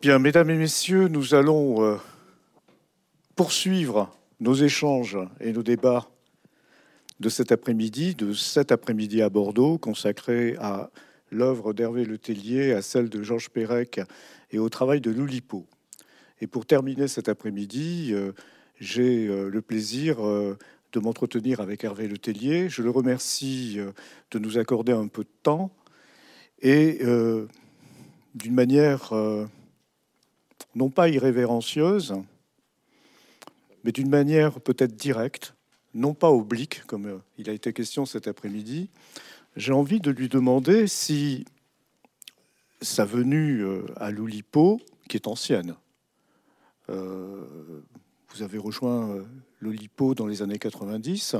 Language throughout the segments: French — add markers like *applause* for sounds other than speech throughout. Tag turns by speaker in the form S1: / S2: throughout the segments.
S1: Bien, mesdames et messieurs, nous allons euh, poursuivre nos échanges et nos débats de cet après-midi, de cet après-midi à Bordeaux, consacré à l'œuvre d'Hervé Letellier, à celle de Georges Perec et au travail de Loulipo. Et pour terminer cet après-midi, euh, j'ai euh, le plaisir de m'entretenir avec Hervé Letellier. Je le remercie de nous accorder un peu de temps et d'une manière non pas irrévérencieuse, mais d'une manière peut-être directe, non pas oblique, comme euh, il a été question cet après-midi, j'ai envie de lui demander si sa venue euh, à l'Oulipo, qui est ancienne, euh, vous avez rejoint l'Oulipo dans les années 90,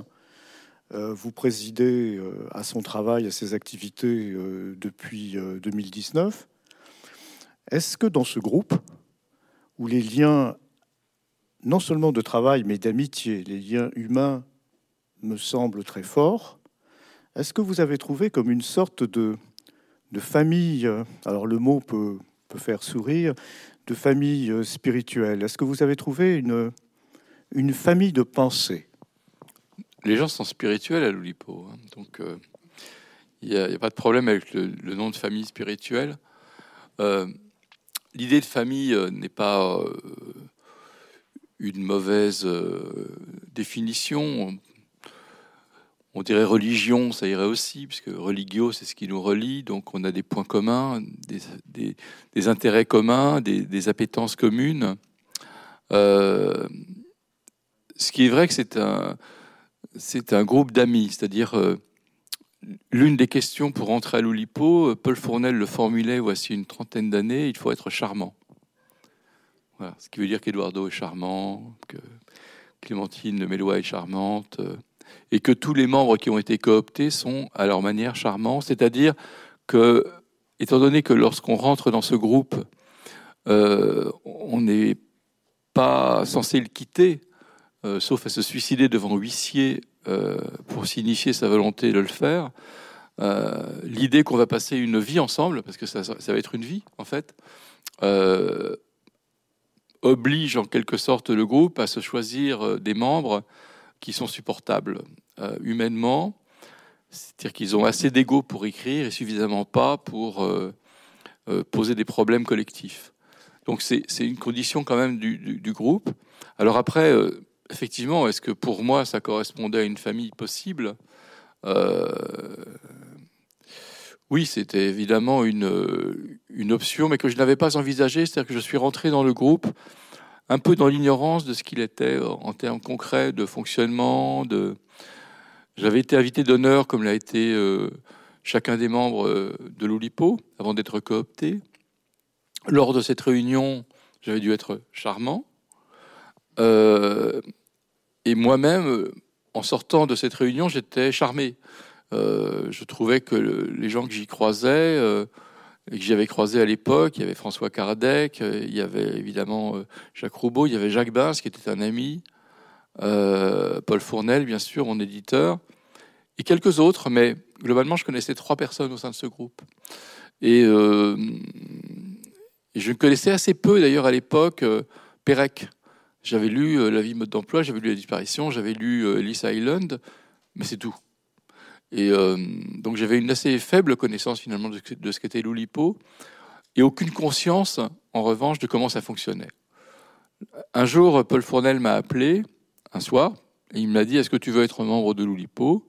S1: vous présidez à son travail, à ses activités depuis 2019. Est-ce que dans ce groupe, où les liens, non seulement de travail, mais d'amitié, les liens humains me semblent très forts. Est-ce que vous avez trouvé comme une sorte de, de famille, alors le mot peut, peut faire sourire, de famille spirituelle? Est-ce que vous avez trouvé une, une famille de pensée?
S2: Les gens sont spirituels à l'Oulipo, hein. donc euh, il n'y a, pas de problème avec le, nom de famille spirituelle. Euh, l'idée de famille euh, n'est pas euh, une mauvaise euh, définition. On dirait religion, ça irait aussi, puisque religio, c'est ce qui nous relie. Donc, on a des points communs, des, intérêts communs, des, appétences communes. ce qui est vrai que c'est un, c'est un groupe d'amis, c'est-à-dire L'une des questions pour entrer à l'Oulipo, Paul Fournel le formulait voici une trentaine d'années, il faut être charmant. ce qui veut dire qu'Eduardo est charmant, que Clémentine Mélois est charmante, euh, et que tous les membres qui ont été cooptés sont à leur manière charmants, c'est-à-dire que, étant donné que lorsqu'on rentre dans ce groupe, euh, on n'est pas censé le quitter, euh, sauf à se suicider devant huissier euh, pour signifier sa volonté de le faire. Euh, l'idée qu'on va passer une vie ensemble, parce que ça, va être une vie en fait, euh, oblige en quelque sorte le groupe à se choisir des membres qui sont supportables humainement, c'est-à-dire qu'ils ont assez d'ego pour écrire et suffisamment pas pour poser des problèmes collectifs. Donc c'est une condition quand même du, du groupe. Alors après, effectivement, est-ce que pour moi ça correspondait à une famille possible? Euh, Oui, c'était évidemment une, une option, mais que je n'avais pas envisagé. C'est-à-dire que je suis rentré dans le groupe un peu dans l'ignorance de ce qu'il était en termes concrets de fonctionnement. J'avais été invité d'honneur, comme l'a été euh, chacun des membres euh, de l'Oulipo, avant d'être coopté. Lors de cette réunion, j'avais dû être charmant. Et moi-même, euh, en sortant de cette réunion, j'étais charmé. Euh, je trouvais que les gens que j'y croisais, euh, que j'avais croisés à l'époque, il y avait François Kardec, il y avait évidemment Jacques Roubaud, il y avait Jacques Bins qui était un ami, Paul Fournel, bien sûr, mon éditeur, et quelques autres, mais globalement, je connaissais trois personnes au sein de ce groupe. Et, et je connaissais assez peu, d'ailleurs, à l'époque, Pérec. J'avais lu euh, La vie mode d'emploi, j'avais lu La disparition, j'avais lu euh, Island, mais c'est tout. Et euh, donc j'avais une assez faible connaissance finalement de, ce qu'était l'Oulipo et aucune conscience, en revanche, de comment ça fonctionnait. Un jour, Paul Fournel m'a appelé, un soir, et il m'a dit Est-ce que tu veux être membre de l'Oulipo?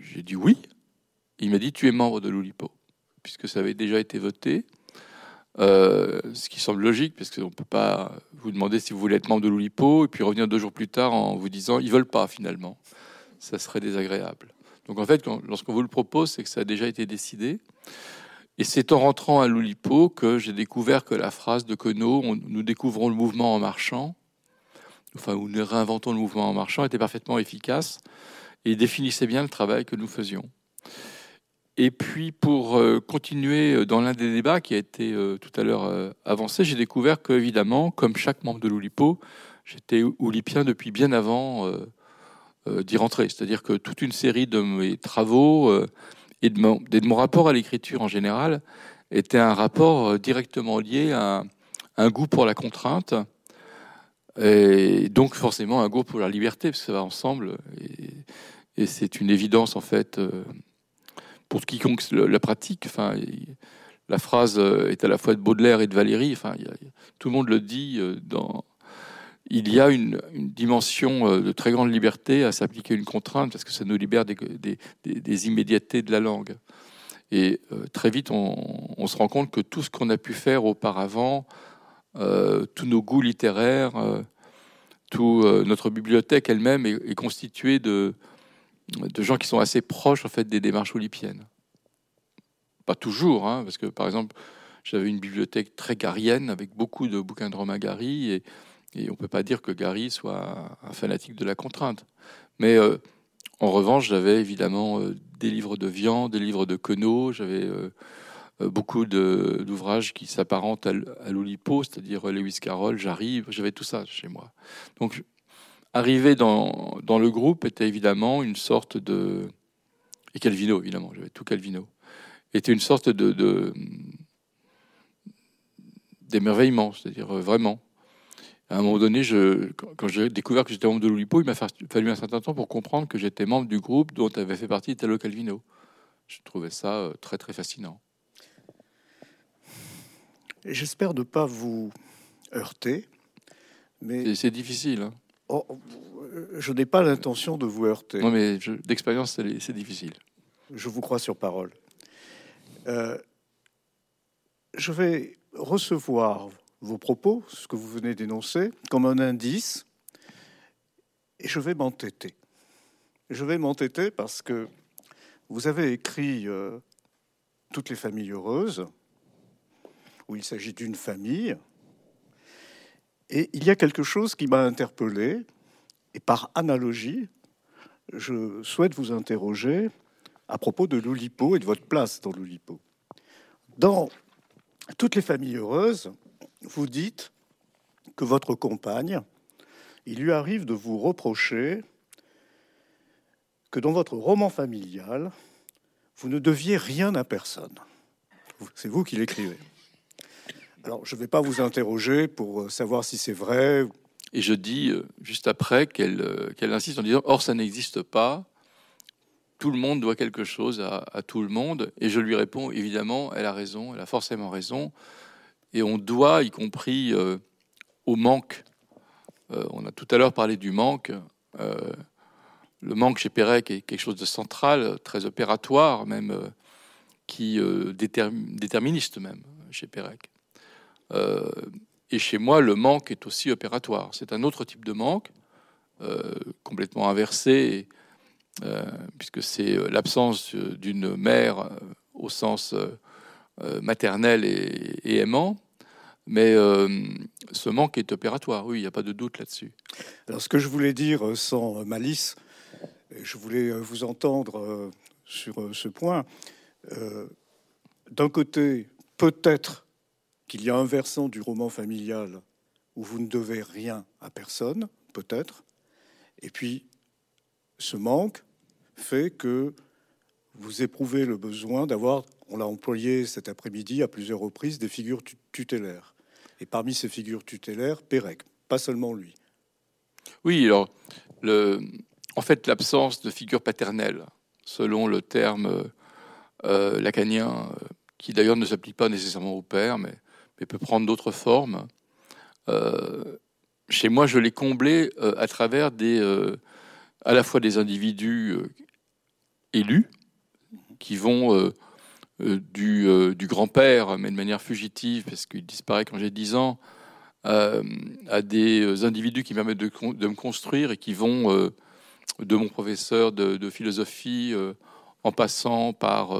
S2: J'ai dit oui. Il m'a dit Tu es membre de l'Oulipo, puisque ça avait déjà été voté. Euh, ce qui semble logique, parce qu'on ne peut pas vous demander si vous voulez être membre de l'Oulipo et puis revenir deux jours plus tard en vous disant ils veulent pas finalement. Ça serait désagréable. Donc en fait, lorsqu'on vous le propose, c'est que ça a déjà été décidé. Et c'est en rentrant à l'Oulipo que j'ai découvert que la phrase de Queneau, nous découvrons le mouvement en marchant, enfin, ou nous réinventons le mouvement en marchant, était parfaitement efficace et définissait bien le travail que nous faisions. Et puis pour euh, continuer euh, dans l'un des débats qui a été euh, tout à l'heure avancé, j'ai découvert que évidemment, comme chaque membre de l'Oulipo, j'étais oulipien depuis bien avant d'y rentrer. C'est-à-dire que toute une série de mes travaux et de mon, rapport à l'écriture en général était un rapport directement lié à un, goût pour la contrainte, et donc forcément un goût pour la liberté, parce que ça va ensemble. Et, c'est une évidence en fait pour quiconque la pratique. Enfin, la phrase est à la fois de Baudelaire et de Valéry. Enfin, tout le monde le dit dans il y a une, dimension euh, de très grande liberté à s'appliquer une contrainte parce que ça nous libère des, immédiatetés de la langue. Et euh, très vite, on, se rend compte que tout ce qu'on a pu faire auparavant, euh, tous nos goûts littéraires, toute notre bibliothèque elle-même est, constituée de, de gens qui sont assez proches en fait des démarches olympiennes. Pas toujours, hein, parce que par exemple, j'avais une bibliothèque très garienne avec beaucoup de bouquins de Romain Gary et et on ne peut pas dire que Gary soit un fanatique de la contrainte. Mais euh, en revanche, j'avais évidemment euh, des livres de viande, des livres de Queneau, j'avais euh, beaucoup d'ouvrages qui s'apparentent à, l'Oulipo, c'est-à-dire Lewis Carroll, j'arrive, j'avais tout ça chez moi. Donc, arriver dans, dans, le groupe était évidemment une sorte de. Et Calvino, évidemment, j'avais tout Calvino. Était une sorte de. d'émerveillement, c'est-à-dire vraiment à un moment donné, je, quand j'ai découvert que j'étais membre de l'Oulipo, il m'a fallu un certain temps pour comprendre que j'étais membre du groupe dont avait fait partie Italo Calvino. Je trouvais ça euh, très très fascinant.
S1: J'espère ne pas vous heurter, mais
S2: c'est difficile. Hein.
S1: Oh, je n'ai pas l'intention de vous heurter.
S2: Non, mais d'expérience, c'est difficile.
S1: Je vous crois sur parole. Euh, je vais recevoir vos propos, ce que vous venez d'énoncer, comme un indice, et je vais m'entêter. Je vais m'entêter parce que vous avez écrit euh, Toutes les familles heureuses, où il s'agit d'une famille, et il y a quelque chose qui m'a interpellé, et par analogie, je souhaite vous interroger à propos de l'Oulipo et de votre place dans l'Oulipo. Dans toutes les familles heureuses, vous dites que votre compagne, il lui arrive de vous reprocher que dans votre roman familial, vous ne deviez rien à personne. C'est vous qui l'écrivez. Alors, je ne vais pas vous interroger pour savoir si c'est vrai.
S2: Et je dis euh, juste après qu'elle euh, qu'elle insiste en disant Or, ça n'existe pas. Tout le monde doit quelque chose à, tout le monde. Et je lui réponds Évidemment, elle a raison, elle a forcément raison et on doit, y compris euh, au manque. Euh, on a tout à l'heure parlé du manque. Euh, le manque chez Pérec est quelque chose de central, très opératoire, même qui déterministe même chez Pérec. Et chez moi, le manque est aussi opératoire. C'est un autre type de manque, complètement inversé, puisque c'est l'absence d'une mère au sens euh, maternel et, aimant. Mais euh, ce manque est opératoire, oui, il n'y a pas de doute là-dessus.
S1: Alors ce que je voulais dire euh, sans malice, je voulais vous entendre sur ce point. D'un côté, peut-être qu'il y a un versant du roman familial où vous ne devez rien à personne, peut-être. Et puis, ce manque fait que vous éprouvez le besoin d'avoir on l'a employé cet après-midi à plusieurs reprises, des figures tutélaires. Et parmi ces figures tutélaires, Pérec, pas seulement lui.
S2: Oui, alors, en fait, l'absence de figure paternelle, selon le terme euh, lacanien, euh, qui d'ailleurs ne s'applique pas nécessairement au père, mais, mais peut prendre d'autres formes. Euh, chez moi, je l'ai comblé à travers des, à la fois des individus élus qui vont euh, du, euh, grand-père, mais de manière fugitive, parce qu'il disparaît quand j'ai 10 ans, euh, à des individus qui permettent de, de, me construire et qui vont de mon professeur de, philosophie en passant par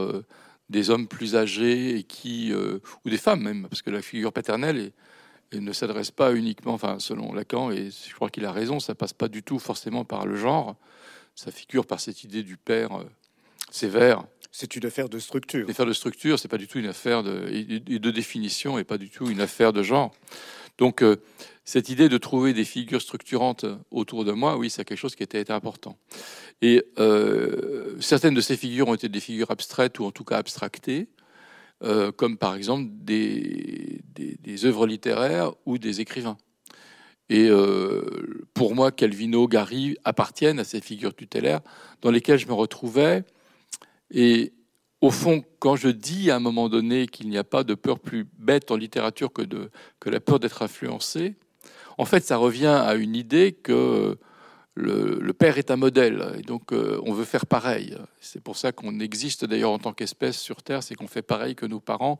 S2: des hommes plus âgés et qui, ou des femmes même, parce que la figure paternelle ne s'adresse pas uniquement, enfin selon Lacan, et je crois qu'il a raison, ça passe pas du tout forcément par le genre, ça figure par cette idée du père sévère
S1: c'est une affaire de structure.
S2: Une affaire de structure, c'est pas du tout une affaire de, de définition et pas du tout une affaire de genre. Donc, euh, cette idée de trouver des figures structurantes autour de moi, oui, c'est quelque chose qui était important. Et euh, certaines de ces figures ont été des figures abstraites ou en tout cas abstractées. euh, comme par exemple des, des, œuvres littéraires ou des écrivains. Et pour moi, Calvino, Gary appartiennent à ces figures tutélaires dans lesquelles je me retrouvais. Et au fond, quand je dis à un moment donné qu'il n'y a pas de peur plus bête en littérature que, la peur d'être influencé, en fait, ça revient à une idée que le, père est un modèle, et donc euh, on veut faire pareil. C'est pour ça qu'on existe d'ailleurs en tant qu'espèce sur Terre, c'est qu'on fait pareil que nos parents,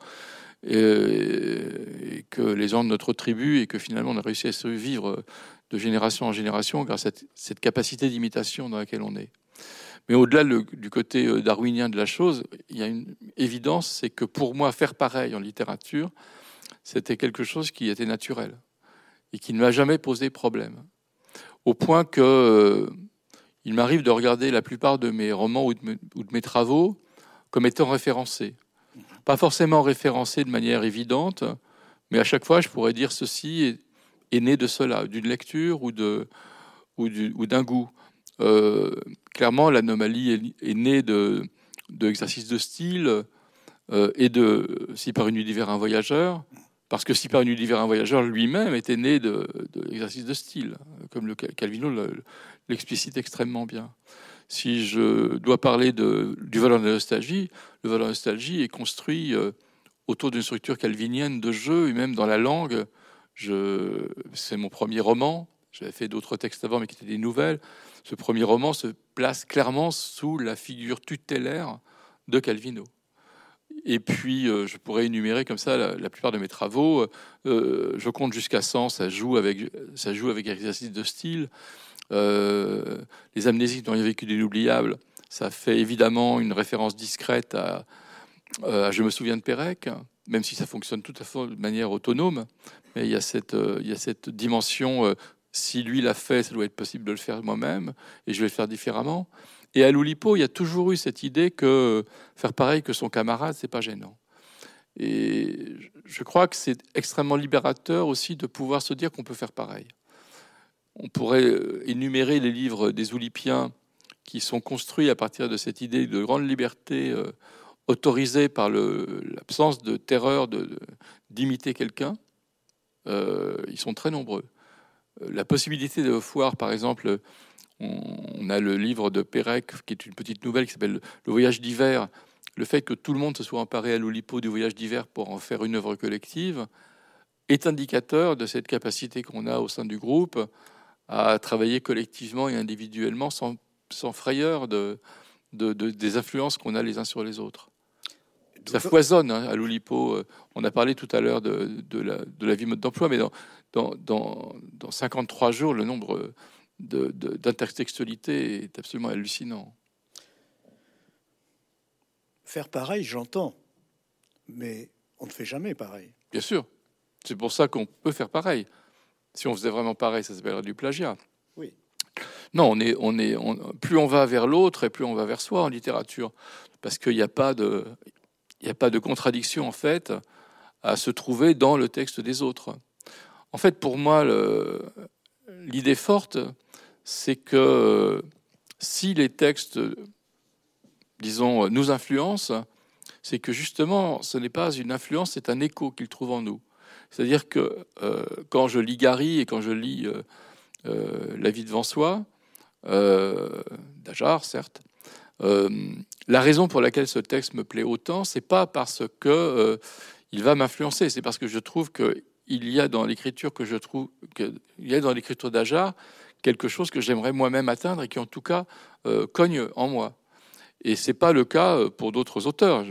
S2: et, que les gens de notre tribu, et que finalement on a réussi à survivre de génération en génération grâce à cette capacité d'imitation dans laquelle on est. Mais au-delà du côté euh, darwinien de la chose, il y a une évidence, c'est que pour moi, faire pareil en littérature, c'était quelque chose qui était naturel et qui ne m'a jamais posé problème. Au point que euh, il m'arrive de regarder la plupart de mes romans ou de, mes travaux comme étant référencés. Pas forcément référencés de manière évidente, mais à chaque fois, je pourrais dire ceci est, né de cela, d'une lecture ou d'un goût. Euh, clairement, l'anomalie est, née de, de de style euh, et de Si par une nuit d'hiver un voyageur, parce que Si par une nuit d'hiver un voyageur lui-même était né de, de de style, comme le Calvino l'explicite extrêmement bien. Si je dois parler de, du de la nostalgie, le de la nostalgie est construit euh, autour d'une structure calvinienne de jeu et même dans la langue. C'est mon premier roman. J'avais fait d'autres textes avant, mais qui étaient des nouvelles ce premier roman se place clairement sous la figure tutélaire de Calvino. Et puis, euh, je pourrais énumérer comme ça la, plupart de mes travaux. Euh, je compte jusqu'à 100, ça joue avec, ça joue avec exercice de style. Euh, les amnésiques dont il a vécu d'inoubliables, ça fait évidemment une référence discrète à, Je me souviens de Pérec, même si ça fonctionne tout à fait de manière autonome. Mais il y a cette, il y a cette dimension si lui l'a fait, ça doit être possible de le faire moi-même, et je vais le faire différemment. Et à Loulipo, il y a toujours eu cette idée que faire pareil que son camarade, c'est pas gênant. Et je crois que c'est extrêmement libérateur aussi de pouvoir se dire qu'on peut faire pareil. On pourrait euh, énumérer les livres des Oulipiens qui sont construits à partir de cette idée de grande liberté euh, autorisée par l'absence de terreur d'imiter quelqu'un. Euh, ils sont très nombreux la possibilité de voir, par exemple, on, a le livre de Pérec, qui est une petite nouvelle qui s'appelle Le voyage d'hiver. Le fait que tout le monde se soit emparé à l'Olipo du voyage d'hiver pour en faire une œuvre collective est indicateur de cette capacité qu'on a au sein du groupe à travailler collectivement et individuellement sans, frayeur de, des influences qu'on a les uns sur les autres. Ça foisonne hein, à l'Oulipo. On a parlé tout à l'heure de, la, de la vie mode d'emploi, mais dans, dans, dans, 53 jours, le nombre d'intertextualité est absolument hallucinant.
S1: Faire pareil, j'entends, mais on ne fait jamais pareil.
S2: Bien sûr. C'est pour ça qu'on peut faire pareil. Si on faisait vraiment pareil, ça s'appellerait du plagiat.
S1: Oui.
S2: Non, on est, on est, plus on va vers l'autre et plus on va vers soi en littérature, parce qu'il n'y a pas de, il n'y a pas de contradiction en fait à se trouver dans le texte des autres. En fait, pour moi, l'idée forte, c'est que si les textes, disons, nous influencent, c'est que justement, ce n'est pas une influence, c'est un écho qu'ils trouvent en nous. C'est-à-dire que euh, quand je lis Gary et quand je lis euh, euh, La vie devant soi, d'Ajar, certes, la raison pour laquelle ce texte me plaît autant, c'est pas parce que il va m'influencer, c'est parce que je trouve que il y a dans l'écriture que je trouve, que, il y a dans l'écriture d'Ajar quelque chose que j'aimerais moi-même atteindre et qui en tout cas euh, cogne en moi. Et c'est pas le cas euh, pour d'autres auteurs.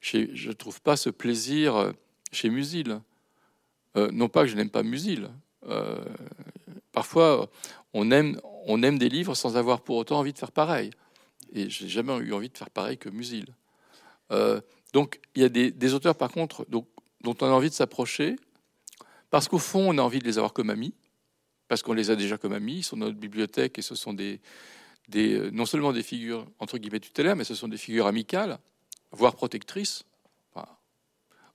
S2: Je ne trouve pas ce plaisir euh, chez Musil. non pas que je n'aime pas Musil. parfois, on aime, des livres sans avoir pour autant envie de faire pareil. Et j'ai jamais eu envie de faire pareil que Musil. donc, il y a des, auteurs, par contre, dont on a envie de s'approcher, parce qu'au fond, on a envie de les avoir comme amis, parce qu'on les a déjà comme amis, ils sont dans notre bibliothèque et ce sont des, euh, non seulement des figures entre guillemets tutélaires, mais ce sont des figures amicales, voire protectrices,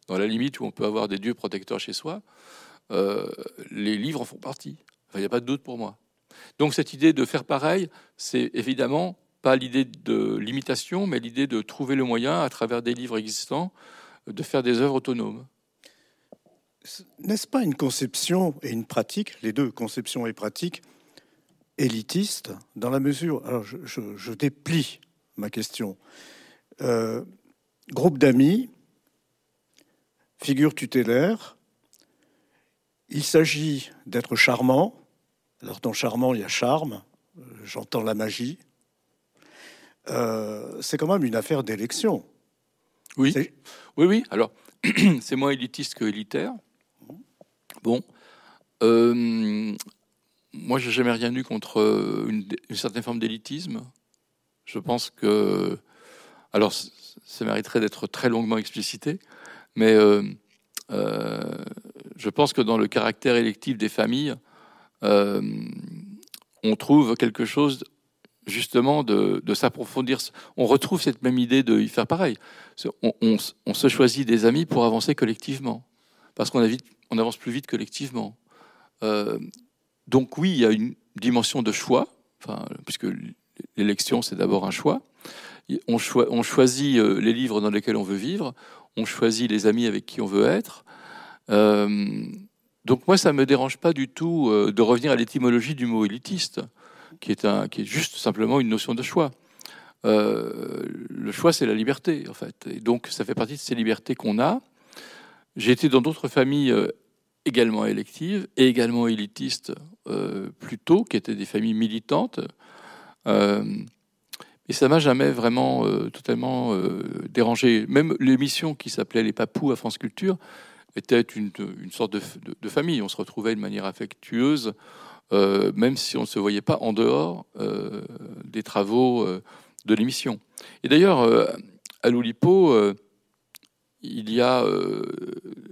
S2: dans la limite où on peut avoir des dieux protecteurs chez soi. Euh, les livres en font partie. Il n'y a pas de doute pour moi. Donc cette idée de faire pareil, c'est évidemment pas l'idée de l'imitation, mais l'idée de trouver le moyen, à travers des livres existants, de faire des œuvres autonomes.
S1: N'est-ce pas une conception et une pratique, les deux, conception et pratique, élitiste, dans la mesure. Alors, je, déplie ma question. Euh, groupe d'amis, figure tutélaire, il s'agit d'être charmant. Alors, dans charmant, il y a charme, j'entends la magie. Euh, c'est quand même une affaire d'élection.
S2: Oui, oui, oui. Alors, *clears throat* c'est moins élitiste que élitaire. Bon, euh, moi, j'ai jamais rien eu contre une, certaine forme d'élitisme. Je pense que, alors, ça mériterait d'être très longuement explicité, mais euh, euh, je pense que dans le caractère électif des familles, on trouve quelque chose justement de, s'approfondir. On retrouve cette même idée de y faire pareil. On, se choisit des amis pour avancer collectivement, parce qu'on on avance plus vite collectivement. Euh, donc oui, il y a une dimension de choix, puisque l'élection, c'est d'abord un choix. On, choisit euh, les livres dans lesquels on veut vivre, on choisit les amis avec qui on veut être. Euh, donc moi, ça ne me dérange pas du tout de revenir à l'étymologie du mot élitiste qui est, juste simplement une notion de choix. Le choix, c'est la liberté, en fait. Et donc, ça fait partie de ces libertés qu'on a. J'ai été dans d'autres familles euh, également électives et également élitistes euh, plus tôt, qui étaient des familles militantes. et ça m'a jamais vraiment totalement dérangé. Même l'émission qui s'appelait Les Papous à France Culture était une, sorte de, de, famille. On se retrouvait de manière affectueuse euh, même si on ne se voyait pas en dehors euh, des travaux euh, de l'émission. Et d'ailleurs, à l'Oulipo, il y a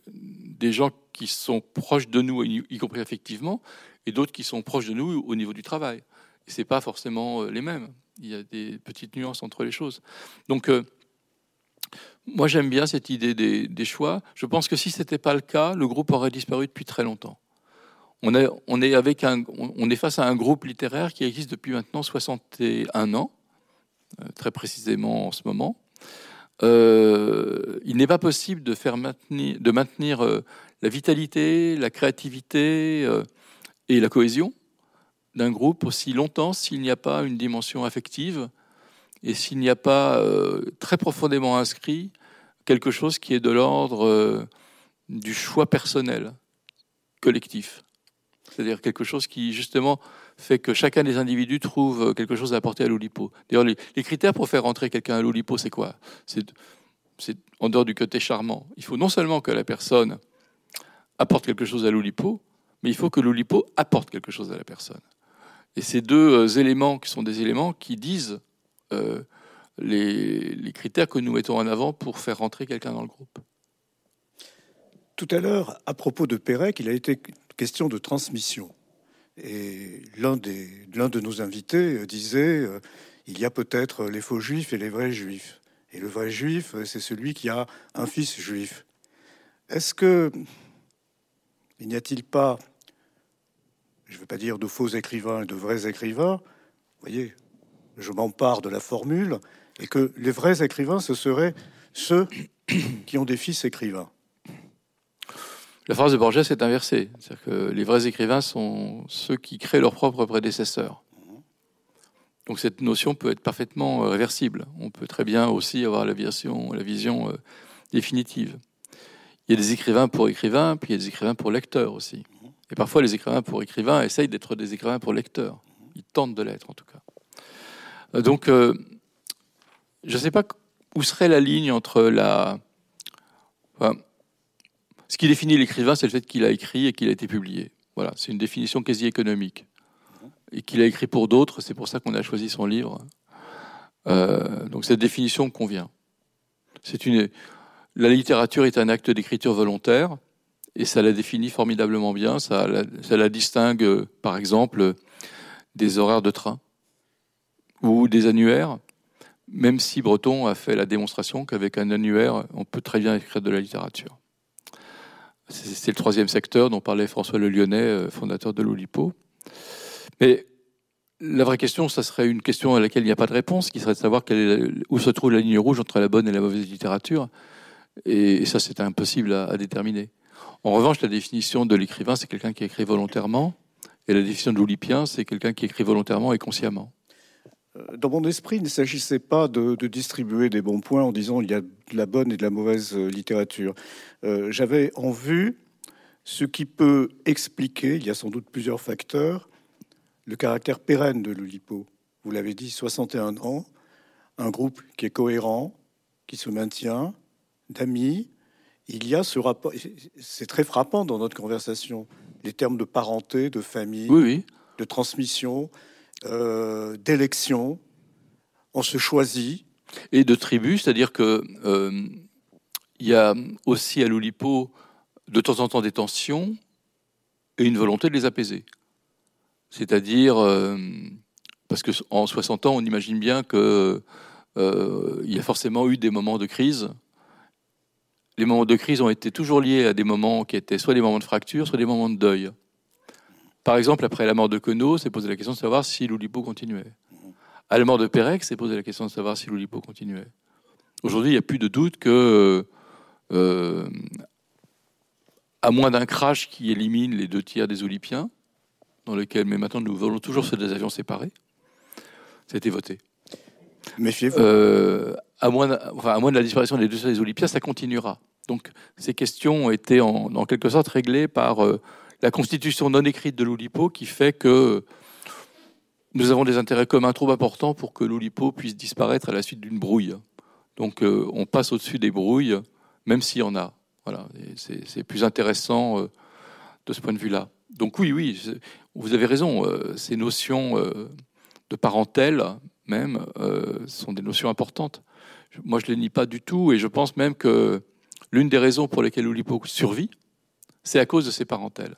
S2: des gens qui sont proches de nous, y compris effectivement, et d'autres qui sont proches de nous au niveau du travail. Et c'est pas forcément les mêmes. Il y a des petites nuances entre les choses. Donc, moi, j'aime bien cette idée des, choix. Je pense que si ce n'était pas le cas, le groupe aurait disparu depuis très longtemps on est, face à un groupe littéraire qui existe depuis maintenant 61 ans, euh, très précisément en ce moment. Euh, il n'est pas possible de, faire maintenir, de maintenir euh, la vitalité, la créativité et la cohésion d'un groupe aussi longtemps s'il n'y a pas une dimension affective et s'il n'y a pas très profondément inscrit quelque chose qui est de l'ordre du choix personnel, collectif. C'est-à-dire quelque chose qui, justement, fait que chacun des individus trouve quelque chose à apporter à l'Oulipo. D'ailleurs, les, critères pour faire rentrer quelqu'un à l'Oulipo, c'est quoi? C'est en dehors du côté charmant. Il faut non seulement que la personne apporte quelque chose à l'Oulipo, mais il faut que l'Oulipo apporte quelque chose à la personne. Et ces deux euh, éléments qui sont des éléments qui disent euh, les, les critères que nous mettons en avant pour faire rentrer quelqu'un dans le groupe.
S1: Tout à l'heure, à propos de Pérec, il a été question de transmission. Et l'un de nos invités euh, disait euh, il y a peut-être les faux juifs et les vrais juifs. Et le vrai juif, euh, c'est celui qui a un fils juif. Est-ce que il n'y a-t-il pas, je ne veux pas dire de faux écrivains et de vrais écrivains, vous voyez, je m'empare de la formule, et que les vrais écrivains, ce seraient ceux qui ont des fils écrivains?
S2: La phrase de Borges est inversée. C'est-à-dire que les vrais écrivains sont ceux qui créent leurs propres prédécesseurs. Donc cette notion peut être parfaitement euh, réversible. On peut très bien aussi avoir la vision, euh, définitive. Il y a des écrivains pour écrivains, puis il y a des écrivains pour lecteurs aussi. Et parfois, les écrivains pour écrivains essayent d'être des écrivains pour lecteurs. Ils tentent de l'être, en tout cas. Euh, donc, je ne sais pas où serait la ligne entre la... Ce qui définit l'écrivain, c'est le fait qu'il a écrit et qu'il a été publié. Voilà, c'est une définition quasi économique. Et qu'il a écrit pour d'autres, c'est pour ça qu'on a choisi son livre. Euh, donc cette définition convient. C'est une, la littérature est un acte d'écriture volontaire, et ça la définit formidablement bien. Ça la, ça la distingue, par exemple, des horaires de train ou des annuaires. Même si Breton a fait la démonstration qu'avec un annuaire, on peut très bien écrire de la littérature. C'est le troisième secteur dont parlait François Le Lyonnais, euh, fondateur de l'Olipo. Mais la vraie question, ça serait une question à laquelle il n'y a pas de réponse, qui serait de savoir où se trouve la ligne rouge entre la bonne et la mauvaise littérature. Et, ça, c'est impossible à, déterminer. En revanche, la définition de l'écrivain, c'est quelqu'un qui écrit volontairement. Et la définition de l'oulipien, c'est quelqu'un qui écrit volontairement et consciemment.
S1: Euh, dans mon esprit, il ne s'agissait pas de, distribuer des bons points en disant il y a de la bonne et de la mauvaise euh, littérature. Euh, j'avais en vue ce qui peut expliquer, il y a sans doute plusieurs facteurs, le caractère pérenne de l'Oulipo. Vous l'avez dit, 61 ans, un groupe qui est cohérent, qui se maintient, d'amis. Il y a ce rapport, c'est très frappant dans notre conversation, les termes de parenté, de famille, de transmission, euh, d'élection. On se choisit.
S2: Et de tribu, c'est-à-dire que euh, y a aussi à l'Oulipo de temps en temps des tensions et une volonté de les apaiser. C'est-à-dire, euh, parce que en 60 ans, on imagine bien que il y a forcément eu des moments de crise. Les moments de crise ont été toujours liés à des moments qui étaient soit des moments de fracture, soit des moments de deuil. Par exemple, après la mort de Queneau, c'est posé la question de savoir si l'Oulipo continuait. À la mort de Pérec, c'est posé la question de savoir si l'Oulipo continuait. Aujourd'hui, il n'y a plus de doute que, euh, à moins d'un crash qui élimine les deux tiers des Oulipiens, dans lequel, mais maintenant, nous voulons toujours sur des avions séparés, ça a été voté.
S1: Méfiez-vous. Euh,
S2: à, moins, à moins de la disparition des deux des Olympiades, ça continuera. Donc ces questions ont été en, quelque sorte réglées par euh, la constitution non écrite de l'Oulipo qui fait que nous avons des intérêts communs trop importants pour que l'Oulipo puisse disparaître à la suite d'une brouille. Donc euh, on passe au-dessus des brouilles, même s'il y en a. Voilà, c'est plus intéressant de ce point de vue-là. Donc oui, oui, vous avez raison, ces notions de parentèle, même, euh, sont des notions importantes. Moi, je ne les nie pas du tout, et je pense même que l'une des raisons pour lesquelles l'Oulipo survit, c'est à cause de ses parentèles.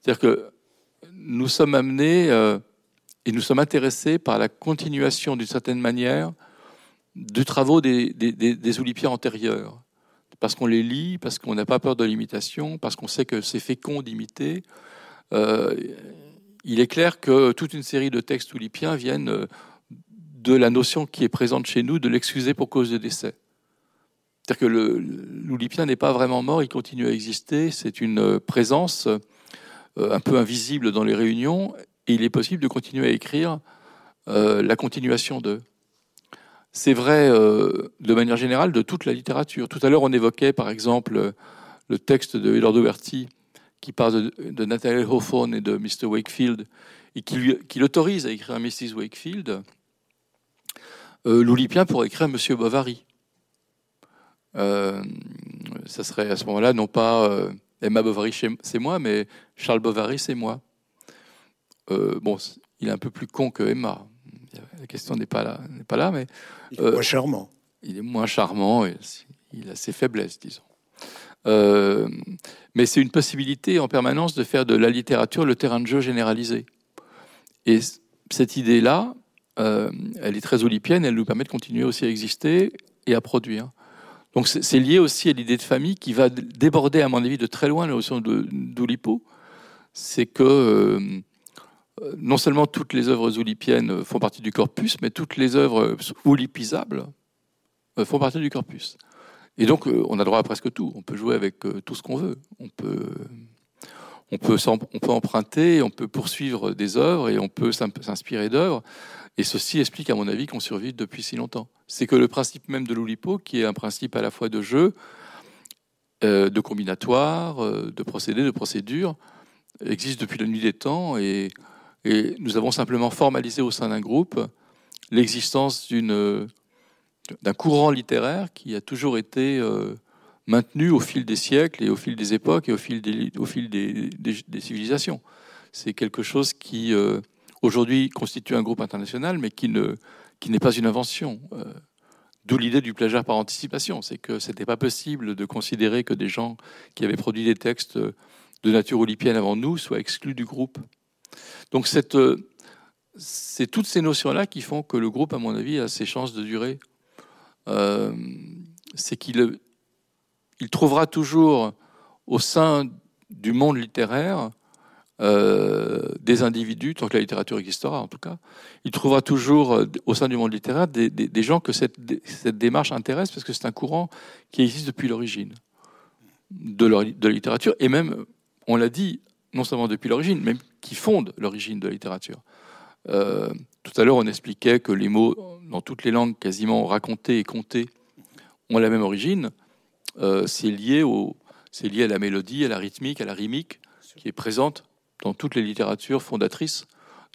S2: C'est-à-dire que nous sommes amenés euh, et nous sommes intéressés par la continuation, d'une certaine manière, du travaux des, des, antérieurs. Parce qu'on les lit, parce qu'on n'a pas peur de l'imitation, parce qu'on sait que c'est fécond d'imiter. Euh, il est clair que toute une série de textes oulipiens viennent de la notion qui est présente chez nous de l'excuser pour cause de décès. C'est-à-dire que l'Oulipien n'est pas vraiment mort, il continue à exister, c'est une euh, présence euh, un peu invisible dans les réunions, et il est possible de continuer à écrire euh, la continuation de. C'est vrai de manière générale de toute la littérature. Tout à l'heure, on évoquait par exemple le texte de Eduardo Berti qui parle de, Nathalie Hawthorne et de Mr. Wakefield, et qui, qui l'autorise à écrire Mrs. Wakefield euh, l'Oulipien pourrait écrire Monsieur Bovary. Euh, ça serait à ce moment-là non pas euh, Emma Bovary c'est moi, mais Charles Bovary c'est moi. bon, il est un peu plus con que Emma. La question n'est pas là, n'est pas là, mais
S1: il est moins charmant.
S2: Il est moins charmant et il a ses faiblesses, disons. mais c'est une possibilité en permanence de faire de la littérature le terrain de jeu généralisé. Et cette idée-là, euh, elle est très olympienne, elle nous permet de continuer aussi à exister et à produire. Donc c'est lié aussi à l'idée de famille qui va déborder, à mon avis, de très loin la notion d'Oulipo. C'est que euh, non seulement toutes les œuvres oulipiennes font partie du corpus, mais toutes les œuvres oulipisables euh, font partie du corpus. Et donc on a droit à presque tout. On peut jouer avec tout ce qu'on veut. On peut, on peut emprunter, on peut poursuivre des œuvres et on peut s'inspirer d'œuvres. Et ceci explique, à mon avis, qu'on survit depuis si longtemps. C'est que le principe même de l'Oulipo, qui est un principe à la fois de jeu, euh, de combinatoire, euh, de procédé, de procédure, existe depuis la nuit des temps et, nous avons simplement formalisé au sein d'un groupe l'existence d'un courant littéraire qui a toujours été euh, maintenu au fil des siècles et au fil des époques et au fil des civilisations. C'est quelque chose qui aujourd'hui constitue un groupe international, mais qui ne qui n'est pas une invention. Euh, d'où l'idée du plagiat par anticipation, c'est que c'était pas possible de considérer que des gens qui avaient produit des textes de nature olympienne avant nous soient exclus du groupe. Donc cette, c'est toutes ces notions-là qui font que le groupe, à mon avis, a ses chances de durer. Euh, c'est qu'il il trouvera toujours au sein du monde littéraire euh, des individus, tant que la littérature existera en tout cas, il trouvera toujours euh, au sein du monde littéraire des, gens que cette, démarche intéresse parce que c'est un courant qui existe depuis l'origine de, de, la littérature et même, on l'a dit, non seulement depuis l'origine, mais qui fonde l'origine de la littérature. Euh, tout à l'heure, on expliquait que les mots dans toutes les langues quasiment racontés et comptés ont la même origine. c'est lié, au, lié à la mélodie, à la rythmique, à la rimique qui est présente dans toutes les littératures fondatrices,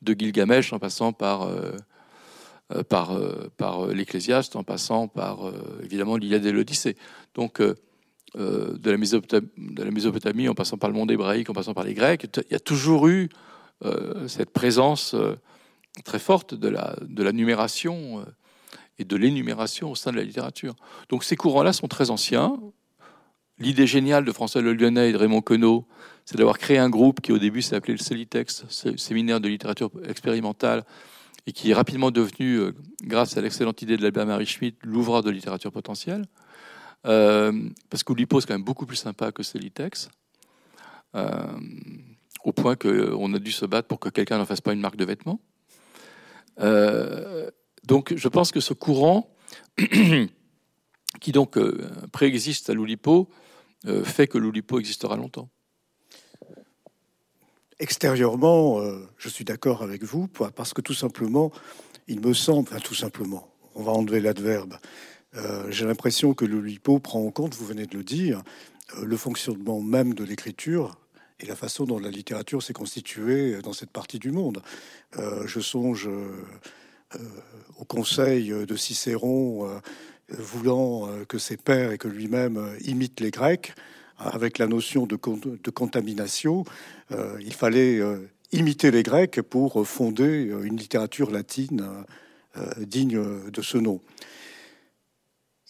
S2: de Gilgamesh en passant par, euh, euh, euh, l'Ecclésiaste, en passant par évidemment l'Iliade et l'Odyssée. Donc de la, Mésopotamie, en passant par le monde hébraïque, en passant par les Grecs, il y a toujours eu cette présence très forte de la, de la numération et de l'énumération au sein de la littérature. Donc ces courants-là sont très anciens. L'idée géniale de François Le Lyonnais et de Raymond Queneau, c'est d'avoir créé un groupe qui au début s'appelait le Celitex, séminaire de littérature expérimentale, et qui est rapidement devenu, euh, grâce à l'excellente idée de l'Albert Marie Schmitt, l'ouvrage de littérature potentielle. Euh, parce qu'Oulipo, c'est quand même beaucoup plus sympa que Celitex, euh, au point qu'on a dû se battre pour que quelqu'un n'en fasse pas une marque de vêtements. donc je pense que ce courant, *coughs* qui donc préexiste à l'Oulipo, fait que l'Oulipo existera longtemps.
S1: Extérieurement, euh, je suis d'accord avec vous, parce que tout simplement, il me semble, enfin tout simplement, on va enlever l'adverbe, euh, j'ai l'impression que le LIPO prend en compte, vous venez de le dire, euh, le fonctionnement même de l'écriture et la façon dont la littérature s'est constituée dans cette partie du monde. je songe au conseil de Cicéron voulant que ses pères et que lui-même imitent les Grecs avec la notion de, de contamination, euh, il fallait euh, imiter les Grecs pour fonder euh, une littérature latine digne de ce nom.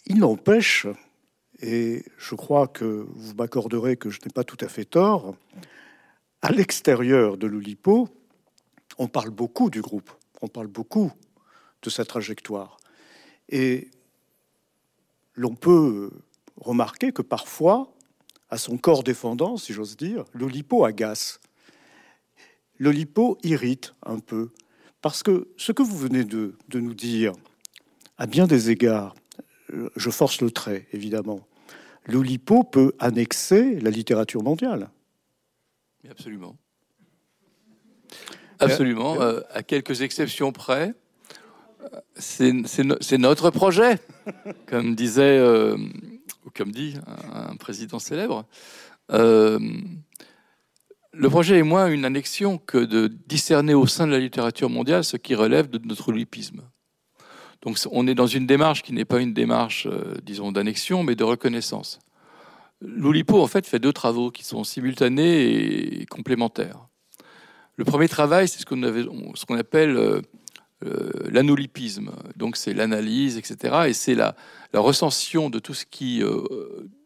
S1: Il n'empêche, et je crois que vous m'accorderez que je n'ai pas tout à fait tort, à l'extérieur de l'Oulipo, on parle beaucoup du groupe, on parle beaucoup de sa trajectoire. Et l'on peut remarquer que parfois, à son corps défendant, si j'ose dire, l'Olipo agace. L'Olipo irrite un peu. Parce que ce que vous venez de, nous dire, à bien des égards, je force le trait, évidemment, l'Olipo peut annexer la littérature mondiale.
S2: Absolument. Absolument. Euh, euh, à quelques exceptions près, c'est notre projet, comme disait euh, ou comme dit un, président célèbre. Euh, le projet est moins une annexion que de discerner au sein de la littérature mondiale ce qui relève de notre lipisme. Donc on est dans une démarche qui n'est pas une démarche, euh, disons, d'annexion, mais de reconnaissance. L'Oulipo, en fait, fait deux travaux qui sont simultanés et complémentaires. Le premier travail, c'est ce qu'on appelle l'anolipisme. Donc c'est l'analyse, etc. Et c'est la, la, recension de tout ce qui, euh,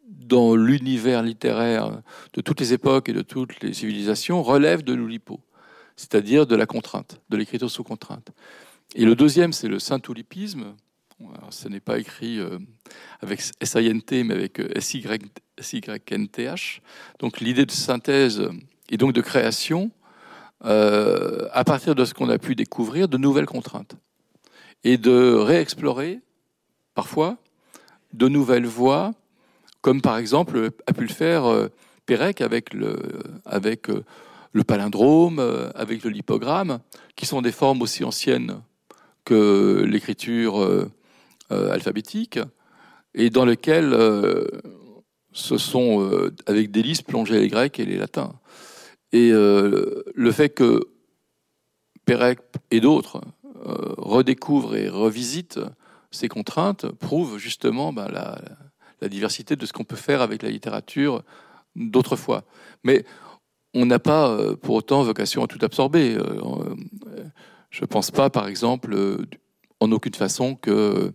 S2: dans l'univers littéraire de toutes les époques et de toutes les civilisations, relève de l'oulipo, c'est-à-dire de la contrainte, de l'écriture sous contrainte. Et le deuxième, c'est le saint-oulipisme. ce n'est pas écrit euh, avec S-I-N-T, mais avec S-Y-N-T-H. Donc l'idée de synthèse et donc de création euh, à partir de ce qu'on a pu découvrir, de nouvelles contraintes. Et de réexplorer, parfois, de nouvelles voies, comme par exemple a pu le faire euh, Pérec avec le, euh, palindrome, avec le lipogramme, qui sont des formes aussi anciennes que l'écriture alphabétique, et dans lesquelles ce sont, avec délice, plongés les Grecs et les Latins. Et euh, le fait que Pérec et d'autres euh, redécouvrent et revisitent ces contraintes prouve justement ben, la, diversité de ce qu'on peut faire avec la littérature d'autrefois. Mais on n'a pas euh, pour autant vocation à tout absorber. Je ne pense pas, par exemple, en aucune façon que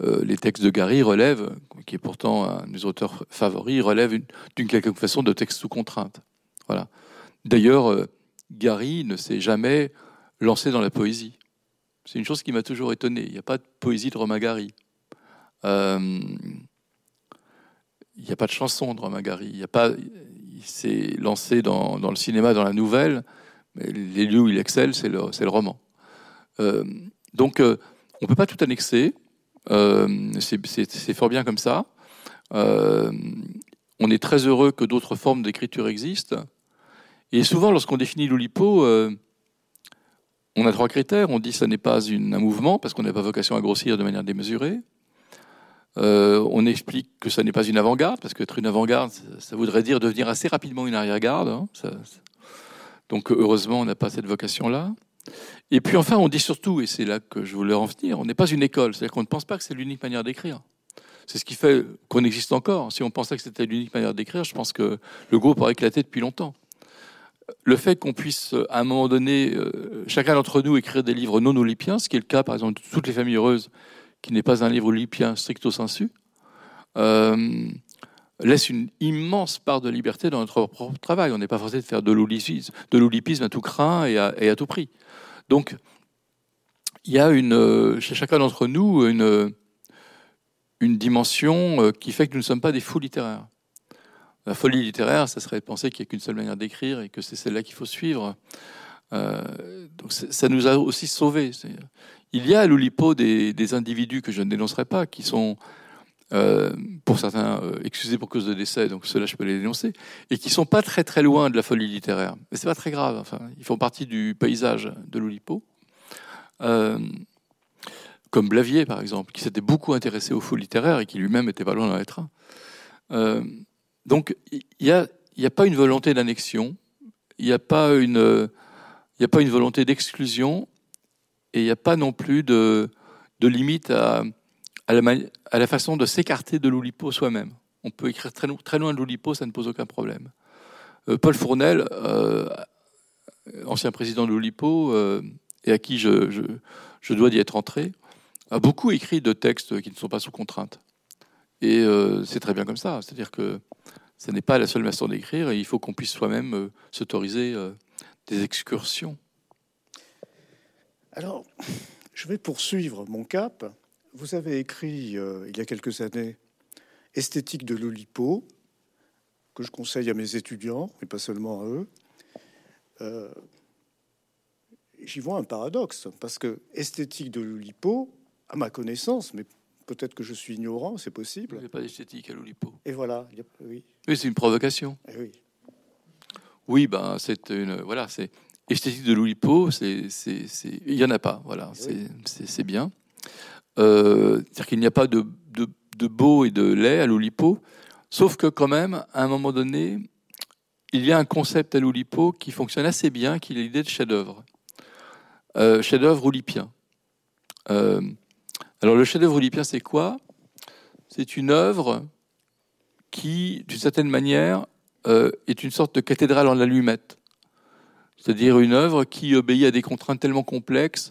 S2: les textes de Gary relèvent, qui est pourtant un de mes auteurs favoris, relèvent d'une quelque façon de textes sous contrainte. Voilà. D'ailleurs, euh, Gary ne s'est jamais lancé dans la poésie. C'est une chose qui m'a toujours étonné. Il n'y a pas de poésie de Romain Gary. Euh, il n'y a pas de chanson de Romain Gary. Il pas, s'est lancé dans, le cinéma, dans la nouvelle, mais les lieux où il excelle, c'est le, le, roman. donc, on ne peut pas tout annexer. c'est fort bien comme ça. on est très heureux que d'autres formes d'écriture existent. Et souvent, lorsqu'on définit l'Oulipo, on a trois critères. On dit que ce n'est pas un mouvement, parce qu'on n'a pas vocation à grossir de manière démesurée. Euh, on explique que ce n'est pas une avant-garde, parce qu'être une avant-garde, ça voudrait dire devenir assez rapidement une arrière-garde. Hein. donc heureusement, on n'a pas cette vocation-là. Et puis enfin, on dit surtout, et c'est là que je voulais en venir, on n'est pas une école, c'est-à-dire qu'on ne pense pas que c'est l'unique manière d'écrire. C'est ce qui fait qu'on existe encore. Si on pensait que c'était l'unique manière d'écrire, je pense que le groupe aurait éclaté depuis longtemps le fait qu'on puisse, à un moment donné, euh, chacun d'entre nous écrire des livres non olympiens, ce qui est le cas, par exemple, de toutes les familles heureuses, qui n'est pas un livre olympien stricto sensu, euh, laisse une immense part de liberté dans notre propre travail. On n'est pas forcé de faire de l'olympisme, à tout craint et à, tout prix. Donc, il y a chez chacun d'entre nous une, dimension euh, qui fait que nous ne sommes pas des fous littéraires. La folie littéraire, ça serait de penser qu'il n'y a qu'une seule manière d'écrire et que c'est celle-là qu'il faut suivre. Euh, donc ça nous a aussi sauvés. Il y a à l'Oulipo des, individus que je ne dénoncerai pas, qui sont, euh, pour certains, euh, excusés pour cause de décès, donc ceux-là je peux les dénoncer, et qui sont pas très très loin de la folie littéraire. Mais c'est pas très grave. Enfin, ils font partie du paysage de l'Oulipo. comme Blavier, par exemple, qui s'était beaucoup intéressé aux faux littéraires et qui lui-même était pas loin d'en être un. Donc, il n'y a, pas une volonté d'annexion, il n'y a, pas une, volonté d'exclusion, et il n'y a pas non plus de, limite à, la, façon de s'écarter de l'Oulipo soi-même. On peut écrire très, loin de l'Oulipo, ça ne pose aucun problème. Euh, Paul Fournel, euh, ancien président de l'Oulipo, euh, et à qui je, je dois d'y être entré, a beaucoup écrit de textes qui ne sont pas sous contrainte. Et c'est très bien comme ça. C'est-à-dire que ce n'est pas la seule façon d'écrire et il faut qu'on puisse soi-même euh, s'autoriser euh, des excursions.
S1: Alors, je vais poursuivre mon cap. Vous avez écrit euh, il y a quelques années Esthétique de l'Olipo, que je conseille à mes étudiants, mais pas seulement à eux. J'y vois un paradoxe, parce que Esthétique de l'Olipo, à ma connaissance, mais Peut-être que je suis ignorant, c'est possible.
S2: Il n'y a pas d'esthétique à l'Oulipo.
S1: Et voilà, oui.
S2: Oui, c'est une provocation.
S1: Et eh oui.
S2: Oui, ben c'est une voilà, c'est esthétique de l'Oulipo, c'est il y en a pas, voilà, eh c'est bien. Euh, C'est-à-dire qu'il n'y a pas de, de, de, beau et de laid à l'Oulipo, sauf que quand même, à un moment donné, il y a un concept à l'Oulipo qui fonctionne assez bien, qui est l'idée de chef-d'œuvre, euh, chef-d'œuvre oulipien. Euh, alors le chef-d'œuvre olympien, c'est quoi? C'est une œuvre qui, d'une certaine manière, euh, est une sorte de cathédrale en allumette. C'est-à-dire une œuvre qui obéit à des contraintes tellement complexes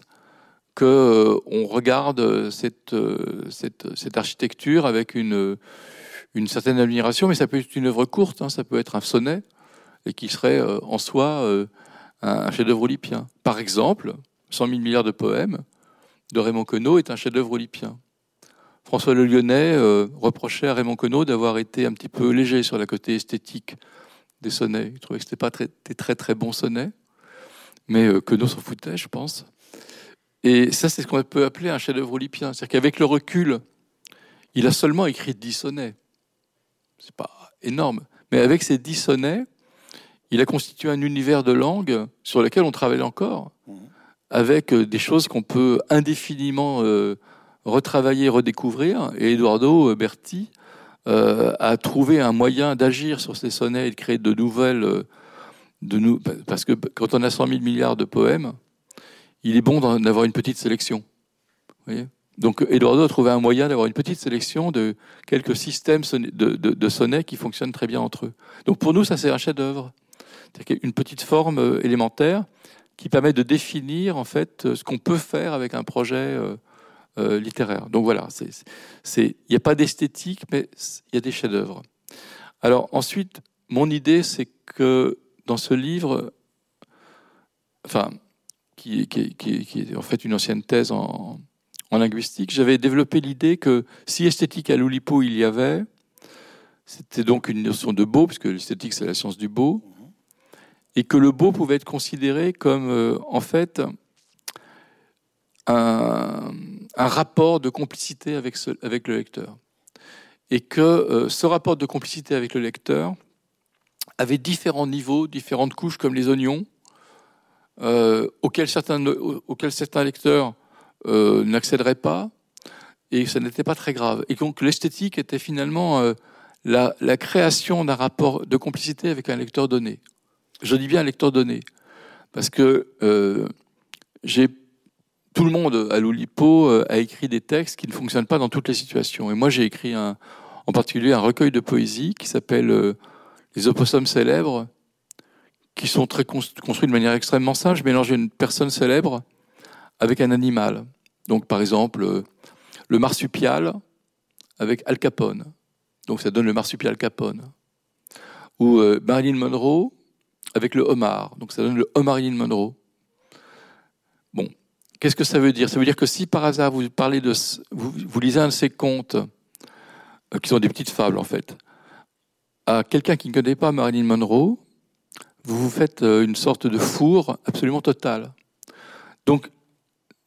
S2: que euh, on regarde cette, euh, architecture avec une, certaine admiration, mais ça peut être une œuvre courte, hein, ça peut être un sonnet, et qui serait en soi un chef-d'œuvre olympien. Par exemple, 100 000 milliards de poèmes, de Raymond Queneau est un chef-d'œuvre olympien. François Le Lyonnais euh, reprochait à Raymond Queneau d'avoir été un petit peu léger sur la côté esthétique des sonnets. Il trouvait que ce n'était pas très, des très très bons sonnets, mais euh, Queneau s'en foutait, je pense. Et ça, c'est ce qu'on peut appeler un chef-d'œuvre olympien. C'est-à-dire qu'avec le recul, il a seulement écrit dix sonnets. C'est pas énorme. Mais avec ces dix sonnets, il a constitué un univers de langue sur lequel on travaille encore. Mmh avec euh, des choses qu'on peut indéfiniment euh, retravailler, redécouvrir. Et Eduardo Berti euh, a trouvé un moyen d'agir sur ces sonnets et de créer de nouvelles. Parce que quand on a 100 000 milliards de poèmes, il est bon d'avoir une petite sélection. Donc Eduardo a trouvé un moyen d'avoir une petite sélection de quelques systèmes de, sonnets qui fonctionnent très bien entre eux. Donc pour nous, ça c'est un chef-d'œuvre. Une petite forme élémentaire qui permet de définir en fait euh, ce qu'on peut faire avec un projet euh, euh, littéraire. Donc voilà, il n'y a pas d'esthétique, mais il y a des chefs-d'œuvre. Alors ensuite, mon idée, c'est que dans ce livre, enfin, qui, est en fait une ancienne thèse en, en linguistique, j'avais développé l'idée que si esthétique à l'Oulipo il y avait, C'était donc une notion de beau, puisque l'esthétique, c'est la science du beau, et que le beau pouvait être considéré comme, euh, en fait, un, rapport de complicité avec, avec le lecteur. Et que euh, ce rapport de complicité avec le lecteur avait différents niveaux, différentes couches, comme les oignons, euh, auxquels, certains, auxquels certains lecteurs n'accéderaient pas, et ça n'était pas très grave. Et donc l'esthétique était finalement la, création d'un rapport de complicité avec un lecteur donné. Je dis bien lecteur donné, parce que euh, j'ai tout le monde à l'Oulipo euh, a écrit des textes qui ne fonctionnent pas dans toutes les situations. Et moi, j'ai écrit un, en particulier un recueil de poésie qui s'appelle euh, Les opossums célèbres, qui sont très construits de manière extrêmement simple. Je mélange une personne célèbre avec un animal. Donc, par exemple, le marsupial avec Al Capone. Donc ça donne le marsupial Capone. Ou euh, Marilyn Monroe avec le homard. Donc ça donne le Marilyn Monroe. Bon, qu'est-ce que ça veut dire? Ça veut dire que si par hasard vous parlez de, vous, lisez un de ces contes, euh, qui sont des petites fables en fait, à quelqu'un qui ne connaît pas Marilyn Monroe, vous vous faites euh, une sorte de four absolument total. Donc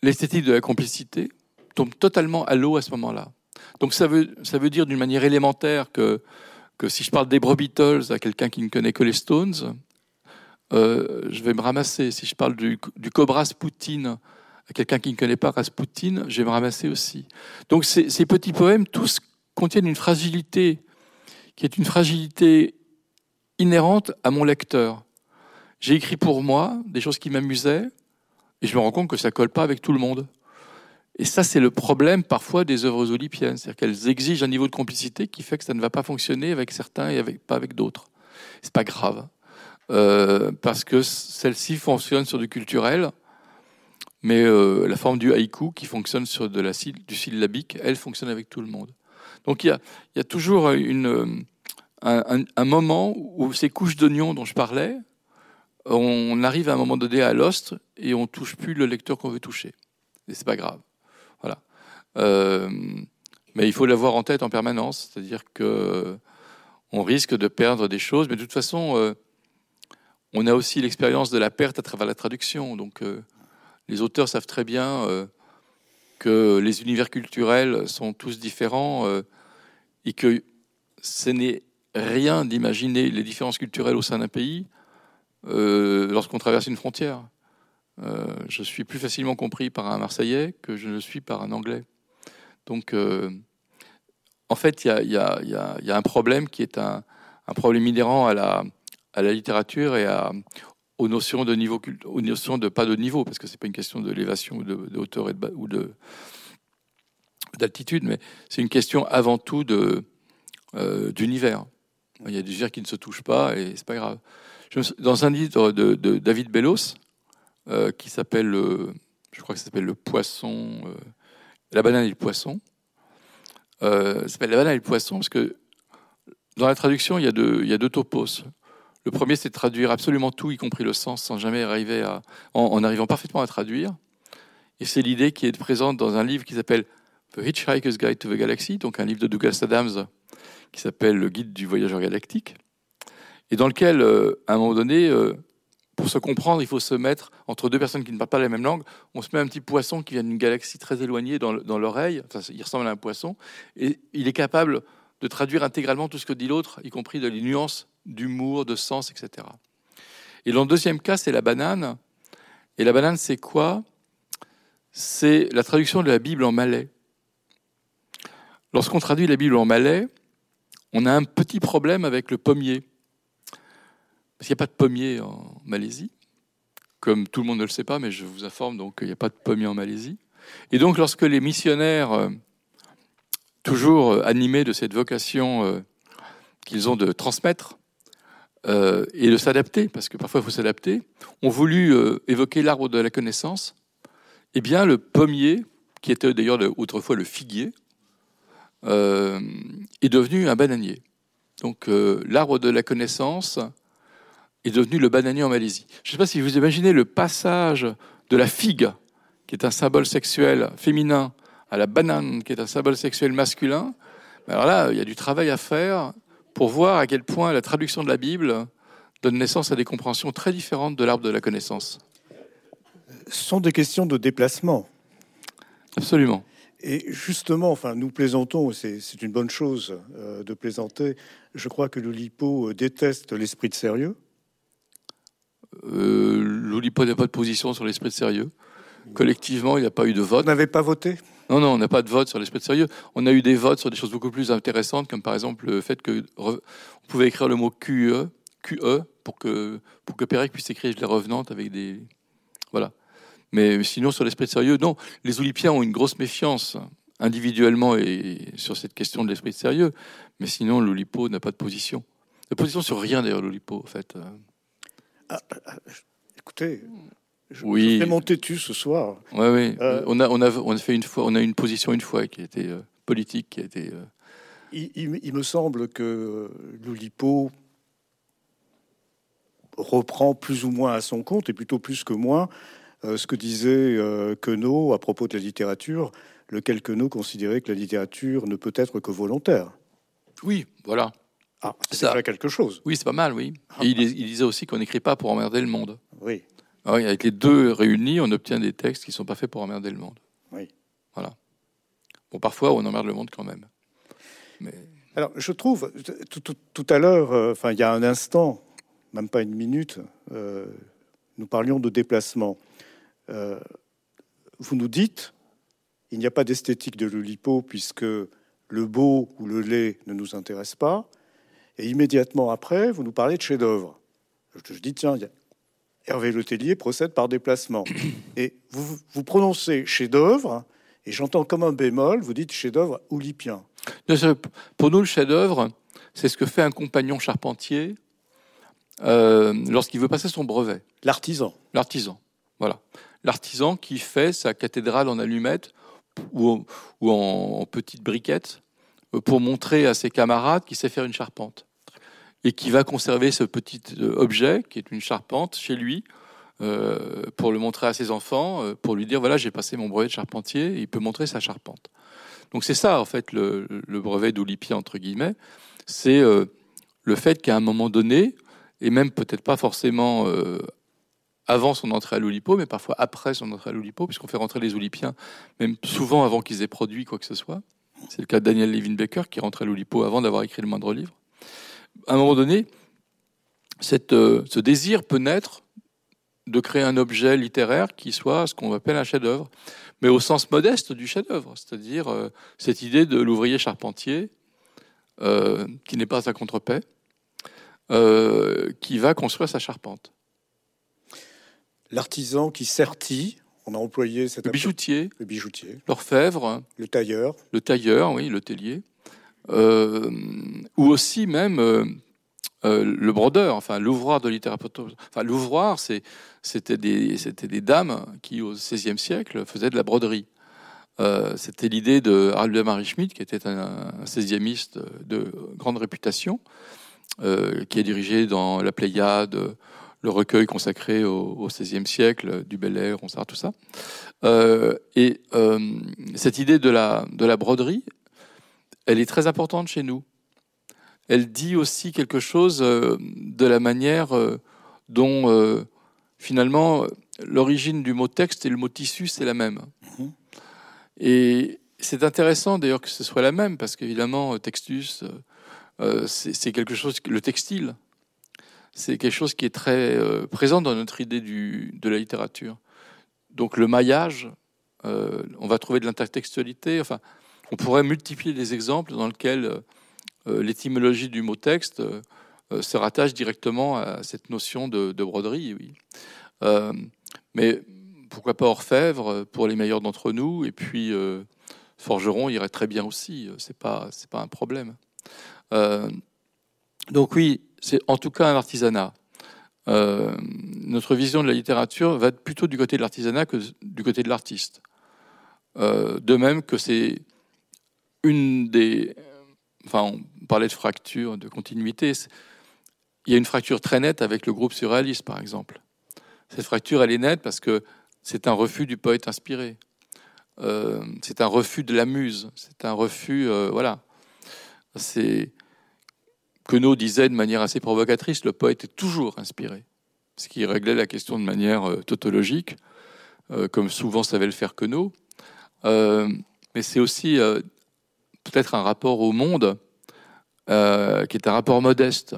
S2: l'esthétique de la complicité tombe totalement à l'eau à ce moment-là. Donc ça veut, ça veut dire d'une manière élémentaire que, que si je parle des Beatles à quelqu'un qui ne connaît que les Stones, euh, je vais me ramasser. Si je parle du, du Cobra Rasputin à quelqu'un qui ne connaît pas Rasputin, je vais me ramasser aussi. Donc ces, petits poèmes, tous contiennent une fragilité qui est une fragilité inhérente à mon lecteur. J'ai écrit pour moi des choses qui m'amusaient, et je me rends compte que ça colle pas avec tout le monde. Et ça, c'est le problème parfois des œuvres olympiennes, c'est-à-dire qu'elles exigent un niveau de complicité qui fait que ça ne va pas fonctionner avec certains et pas avec d'autres. C'est pas grave, euh, parce que celle-ci fonctionne sur du culturel, mais euh, la forme du haïku qui fonctionne sur de la, du syllabique, elle fonctionne avec tout le monde. Donc il y a, toujours une, un, moment où ces couches d'oignons dont je parlais, on arrive à un moment donné à l'ost et on touche plus le lecteur qu'on veut toucher. Et c'est pas grave. Euh, mais il faut l'avoir en tête en permanence, c'est-à-dire que on risque de perdre des choses, mais de toute façon, euh, on a aussi l'expérience de la perte à travers la traduction. Donc, euh, les auteurs savent très bien que les univers culturels sont tous différents et que ce n'est rien d'imaginer les différences culturelles au sein d'un pays lorsqu'on traverse une frontière. je suis plus facilement compris par un Marseillais que je ne suis par un Anglais. Donc, euh, en fait, il y, a, un problème qui est un, problème inhérent à la, à la littérature et à, aux notions de niveau, aux notions de pas de niveau, parce que c'est pas une question de l'élévation ou de, hauteur ou de d'altitude, mais c'est une question avant tout euh, d'univers. Il y a des univers qui ne se touchent pas et c'est pas grave. dans un livre de, David Bellos euh, qui s'appelle, je crois que ça s'appelle le poisson la banane et le poisson. Euh, s'appelle la banane et le poisson parce que dans la traduction, il y a deux topos. Le premier, c'est de traduire absolument tout, y compris le sens, sans jamais arriver à, en, arrivant parfaitement à traduire. Et c'est l'idée qui est présente dans un livre qui s'appelle The Hitchhiker's Guide to the Galaxy, donc un livre de Douglas Adams qui s'appelle Le Guide du voyageur galactique, et dans lequel, euh, à un moment donné, euh, pour se comprendre, il faut se mettre entre deux personnes qui ne parlent pas la même langue. On se met un petit poisson qui vient d'une galaxie très éloignée dans, l'oreille. Enfin, il ressemble à un poisson. Et il est capable de traduire intégralement tout ce que dit l'autre, y compris de les nuances d'humour, de sens, etc. Et dans le deuxième cas, c'est la banane. Et la banane, c'est quoi? C'est la traduction de la Bible en malais. Lorsqu'on traduit la Bible en malais, on a un petit problème avec le pommier. Parce qu'il n'y a pas de pommier en Malaisie, comme tout le monde ne le sait pas, mais je vous informe, donc il n'y a pas de pommier en Malaisie. Et donc lorsque les missionnaires, euh, toujours animés de cette vocation euh, qu'ils ont de transmettre et de s'adapter, parce que parfois il faut s'adapter, ont voulu évoquer l'arbre de la connaissance, eh bien le pommier, qui était d'ailleurs autrefois le figuier, est devenu un bananier. Donc l'arbre de la connaissance est devenu le bananier en Malaisie. Je ne sais pas si vous imaginez le passage de la figue, qui est un symbole sexuel féminin, à la banane, qui est un symbole sexuel masculin. Alors là, il y a du travail à faire pour voir à quel point la traduction de la Bible donne naissance à des compréhensions très différentes de l'arbre de la connaissance.
S1: Ce sont des questions de déplacement.
S2: Absolument.
S1: Et justement, enfin, nous plaisantons, c'est une bonne chose euh, de plaisanter. Je crois que l'Oulipo déteste l'esprit de sérieux.
S2: Euh, L'Oulipo n'a pas de position sur l'esprit de sérieux. Collectivement, il n'y a pas eu de vote.
S1: Vous n'avez pas voté?
S2: Non, non, on n'a pas de vote sur l'esprit de sérieux. On a eu des votes sur des choses beaucoup plus intéressantes, comme par exemple le fait que on pouvait écrire le mot QE, QE pour que, pour que Pérec puisse écrire les revenantes avec des. Voilà. Mais sinon, sur l'esprit de sérieux, non. Les Oulipiens ont une grosse méfiance individuellement et sur cette question de l'esprit de sérieux. Mais sinon, l'Oulipo n'a pas de position. De position sur rien d'ailleurs, l'Oulipo, en fait.
S1: Ah, ah, écoutez, je, oui. je fais mon têtu ce soir.
S2: Oui, oui. Euh, on, a, on, a, on a fait une fois, on a une position une fois qui était euh, politique, qui a été. Euh,
S1: il, il, me semble que l'Oulipo reprend plus ou moins à son compte, et plutôt plus que moins, ce que disait Queneau à propos de la littérature, lequel Queneau considérait que la littérature ne peut être que volontaire.
S2: Oui, voilà.
S1: Ah, c'est quelque chose.
S2: Oui, c'est pas mal, oui. Et il, il disait aussi qu'on n'écrit pas pour emmerder le monde.
S1: Oui.
S2: Ah oui, avec les deux réunis, on obtient des textes qui ne sont pas faits pour emmerder le monde.
S1: Oui.
S2: Voilà. Bon, parfois, on emmerde le monde quand même.
S1: Mais... Alors, je trouve, tout, à l'heure, euh, enfin, il y a un instant, même pas une minute, euh, nous parlions de déplacement. Euh, vous nous dites, il n'y a pas d'esthétique de l'Oulipo puisque le beau ou le lait ne nous intéresse pas. Et immédiatement après, vous nous parlez de chef-d'œuvre. Je, je dis, tiens, il y a Hervé Letellier procède par déplacement. *coughs* Et vous, vous prononcez chef-d'œuvre, et j'entends comme un bémol, vous dites chef-d'œuvre oulipien.
S2: Pour nous, le chef-d'œuvre, c'est ce que fait un compagnon charpentier euh, lorsqu'il veut passer son brevet.
S1: L'artisan.
S2: L'artisan, voilà. L'artisan qui fait sa cathédrale en allumettes ou, ou en, petite briquette euh, pour montrer à ses camarades qu'il sait faire une charpente et qui va conserver ce petit euh, objet, qui est une charpente, chez lui, euh, pour le montrer à ses enfants, euh, pour lui dire voilà, j'ai passé mon brevet de charpentier, et il peut montrer sa charpente. Donc c'est ça, en fait, le, brevet d'Oulipi, entre guillemets, c'est le fait qu'à un moment donné, et même peut-être pas forcément avant son entrée à l'Oulipo, mais parfois après son entrée à l'Oulipo, puisqu'on fait rentrer les Oulipiens, même souvent avant qu'ils aient produit quoi que ce soit. C'est le cas de Daniel Levin Becker, qui rentrait à l'Oulipo avant d'avoir écrit le moindre livre à un moment donné, euh, ce désir peut naître de créer un objet littéraire qui soit ce qu'on appelle un chef-d'œuvre, mais au sens modeste du chef-d'œuvre, c'est-à-dire euh, cette idée de l'ouvrier charpentier euh, qui n'est pas à contre-paix, qui va construire sa charpente.
S1: L'artisan qui sertit, on a employé cette
S2: le bijoutier,
S1: le bijoutier,
S2: l'orfèvre,
S1: le tailleur,
S2: le tailleur, oui, le tellier, euh, ou aussi même euh, euh, le brodeur, enfin l'ouvroir de littérature. Enfin l'ouvroir, c'était des, dames qui au XVIe siècle faisaient de la broderie. c'était l'idée de Harald Marie Schmidt, qui était un, un 16e de grande réputation, qui a dirigé dans la Pléiade le recueil consacré au, XVIe siècle, du Bel Air, on tout ça. et cette idée de la broderie, elle est très importante chez nous. Elle dit aussi quelque chose euh, de la manière euh, dont euh, finalement l'origine du mot texte et le mot tissu, c'est la même. Mhm. Et c'est intéressant d'ailleurs que ce soit la même, parce qu'évidemment, textus, c'est quelque chose, le textile, c'est quelque chose qui est très présent dans notre idée du, de la littérature. Donc le maillage, on va trouver de l'intertextualité, enfin, on pourrait multiplier les exemples dans lesquels euh, euh, l'étymologie du mot texte euh, se rattache directement à cette notion de, broderie. Oui. mais pourquoi pas orfèvre pour les meilleurs d'entre nous et puis forgeron irait très bien aussi. C'est pas pas un problème. donc oui, c'est en tout cas un artisanat. notre vision de la littérature va plutôt du côté de l'artisanat que du côté de l'artiste. de même que c'est une des. Enfin, on parlait de fracture, de continuité. Il y a une fracture très nette avec le groupe surréaliste, par exemple. Cette fracture, elle est nette parce que c'est un refus du poète inspiré. Euh, c'est un refus de la muse. C'est un refus. Euh, voilà. C'est. Queneau disait de manière assez provocatrice, le poète est toujours inspiré, ce qui réglait la question de manière euh, tautologique, comme souvent savait le faire Queneau. Mais c'est aussi peut-être un rapport au monde qui est un rapport modeste.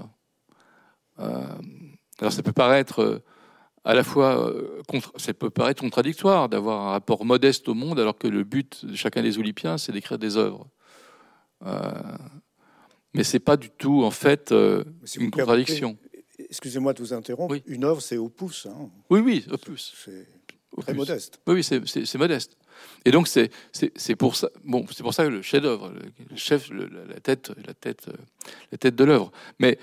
S2: alors ça peut paraître à la fois, ça peut paraître contradictoire d'avoir un rapport modeste au monde alors que le but de chacun des Olympiens, c'est d'écrire des œuvres mais c'est pas du tout en fait euh, une contradiction.
S1: Excusez-moi de vous interrompre. Une œuvre, c'est au pouce. Hein.
S2: Oui, oui, au pouce.
S1: C'est très modeste.
S2: Oui, oui, c'est modeste. Et donc c'est pour ça. Bon, pour ça que le chef-d'œuvre, le chef, la tête, la tête, la tête de l'œuvre. Mais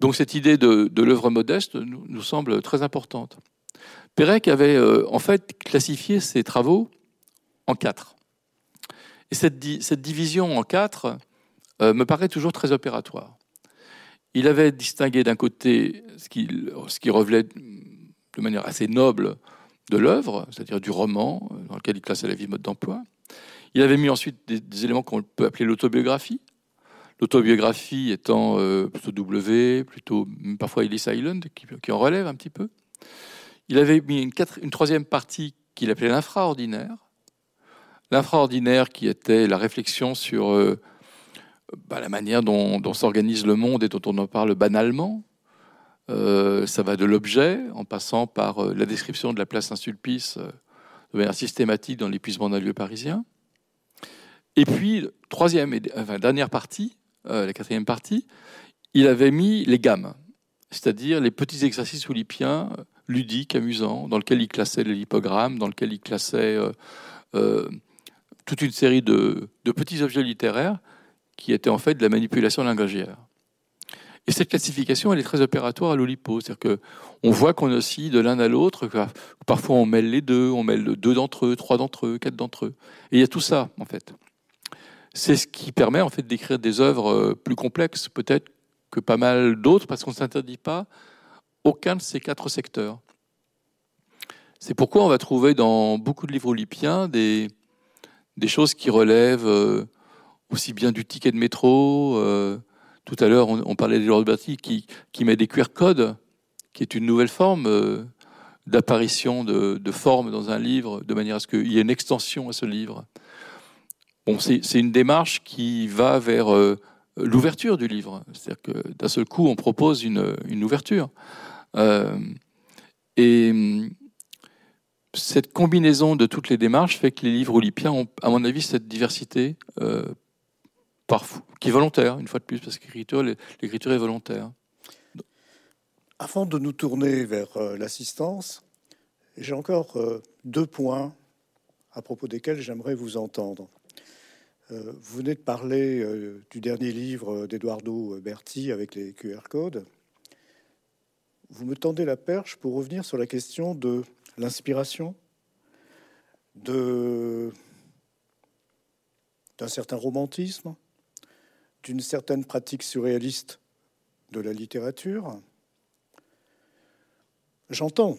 S2: donc cette idée de, de l'œuvre modeste nous, nous, semble très importante. Pérec avait euh, en fait classifié ses travaux en quatre. Et cette, cette division en quatre euh, me paraît toujours très opératoire. Il avait distingué d'un côté ce qui, ce qui revelait de manière assez noble de l'œuvre, c'est-à-dire du roman, dans lequel il classait la vie mode d'emploi. Il avait mis ensuite des, éléments qu'on peut appeler l'autobiographie. L'autobiographie étant euh, plutôt W, plutôt parfois Ellis Island, qui, en relève un petit peu. Il avait mis une, une troisième partie qu'il appelait l'infraordinaire. L'infraordinaire qui était la réflexion sur euh, bah, la manière dont, s'organise le monde et dont on en parle banalement. Euh, ça va de l'objet, en passant par euh, la description de la place Saint-Sulpice euh, de manière systématique dans l'épuisement d'un lieu parisien. Et puis, troisième et dernière partie, la quatrième partie, il avait mis les gammes, c'est-à-dire les petits exercices oulipiens ludiques, amusants, dans lesquels il classait les lipogrammes, dans lesquels il classait toute une série de, petits objets littéraires qui était en fait de la manipulation langagière. Et cette classification, elle est très opératoire à l'Olipo. C'est-à-dire qu'on voit qu'on oscille de l'un à l'autre. Parfois, on mêle les deux, on mêle deux d'entre eux, trois d'entre eux, quatre d'entre eux. Et il y a tout ça, en fait. C'est ce qui permet, en fait, d'écrire des œuvres euh, plus complexes, peut-être que pas mal d'autres, parce qu'on ne s'interdit pas aucun de ces quatre secteurs. C'est pourquoi on va trouver dans beaucoup de livres olipiens des, des choses qui relèvent euh, aussi bien du ticket de métro. Euh, tout à l'heure, on, parlait de Berti qui, qui met des QR codes, qui est une nouvelle forme euh, d'apparition de, de forme dans un livre, de manière à ce qu'il y ait une extension à ce livre. C'est une démarche qui va vers euh, l'ouverture du livre. C'est-à-dire que d'un seul coup, on propose une, ouverture. et cette combinaison de toutes les démarches fait que les livres olympiens ont, à mon avis, cette diversité qui est volontaire, une fois de plus, parce que l'écriture est volontaire.
S1: Avant de nous tourner vers euh, l'assistance, j'ai encore euh, deux points à propos desquels j'aimerais vous entendre. Euh, vous venez de parler du dernier livre d'Eduardo Berti avec les QR codes. Vous me tendez la perche pour revenir sur la question de l'inspiration, d'un certain romantisme, d'une certaine pratique surréaliste de la littérature. J'entends,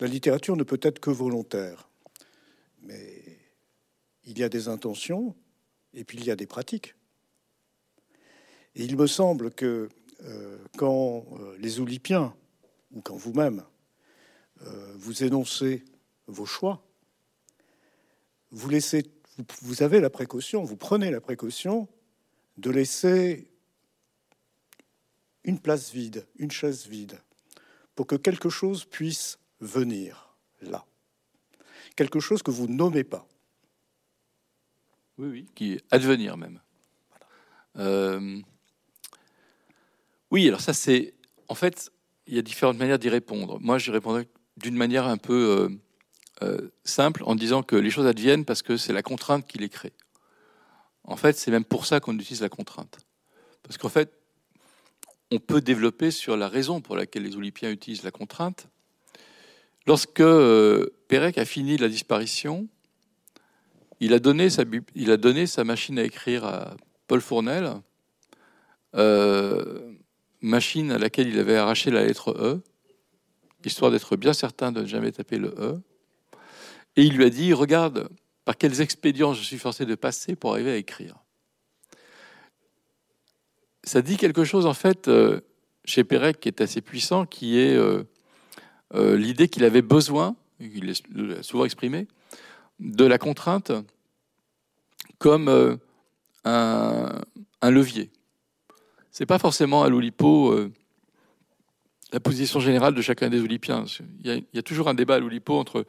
S1: la littérature ne peut être que volontaire, mais il y a des intentions et puis il y a des pratiques. Et il me semble que euh, quand euh, les Oulipiens, ou quand vous-même, euh, vous énoncez vos choix, vous laissez, vous avez la précaution, vous prenez la précaution de laisser une place vide, une chaise vide, pour que quelque chose puisse venir là. Quelque chose que vous nommez pas.
S2: Oui, oui, qui est advenir même. Euh, oui, alors ça c'est... En fait, il y a différentes manières d'y répondre. Moi, j'y répondrais d'une manière un peu euh, euh, simple en disant que les choses adviennent parce que c'est la contrainte qui les crée. En fait, c'est même pour ça qu'on utilise la contrainte. Parce qu'en fait, on peut développer sur la raison pour laquelle les Olympiens utilisent la contrainte. Lorsque euh, Pérec a fini la disparition, il a donné sa, machine à écrire à Paul Fournel, euh, machine à laquelle il avait arraché la lettre E, histoire d'être bien certain de ne jamais taper le E. Et il lui a dit, regarde, par quels expédients je suis forcé de passer pour arriver à écrire? ça dit quelque chose, en fait, euh, chez Pérec, qui est assez puissant, qui est euh, euh, l'idée qu'il avait besoin, il l'a souvent exprimé, de la contrainte comme un, un, levier. C'est pas forcément à l'Oulipo la position générale de chacun des Oulipiens. Il y, a, il y a toujours un débat à l'Oulipo entre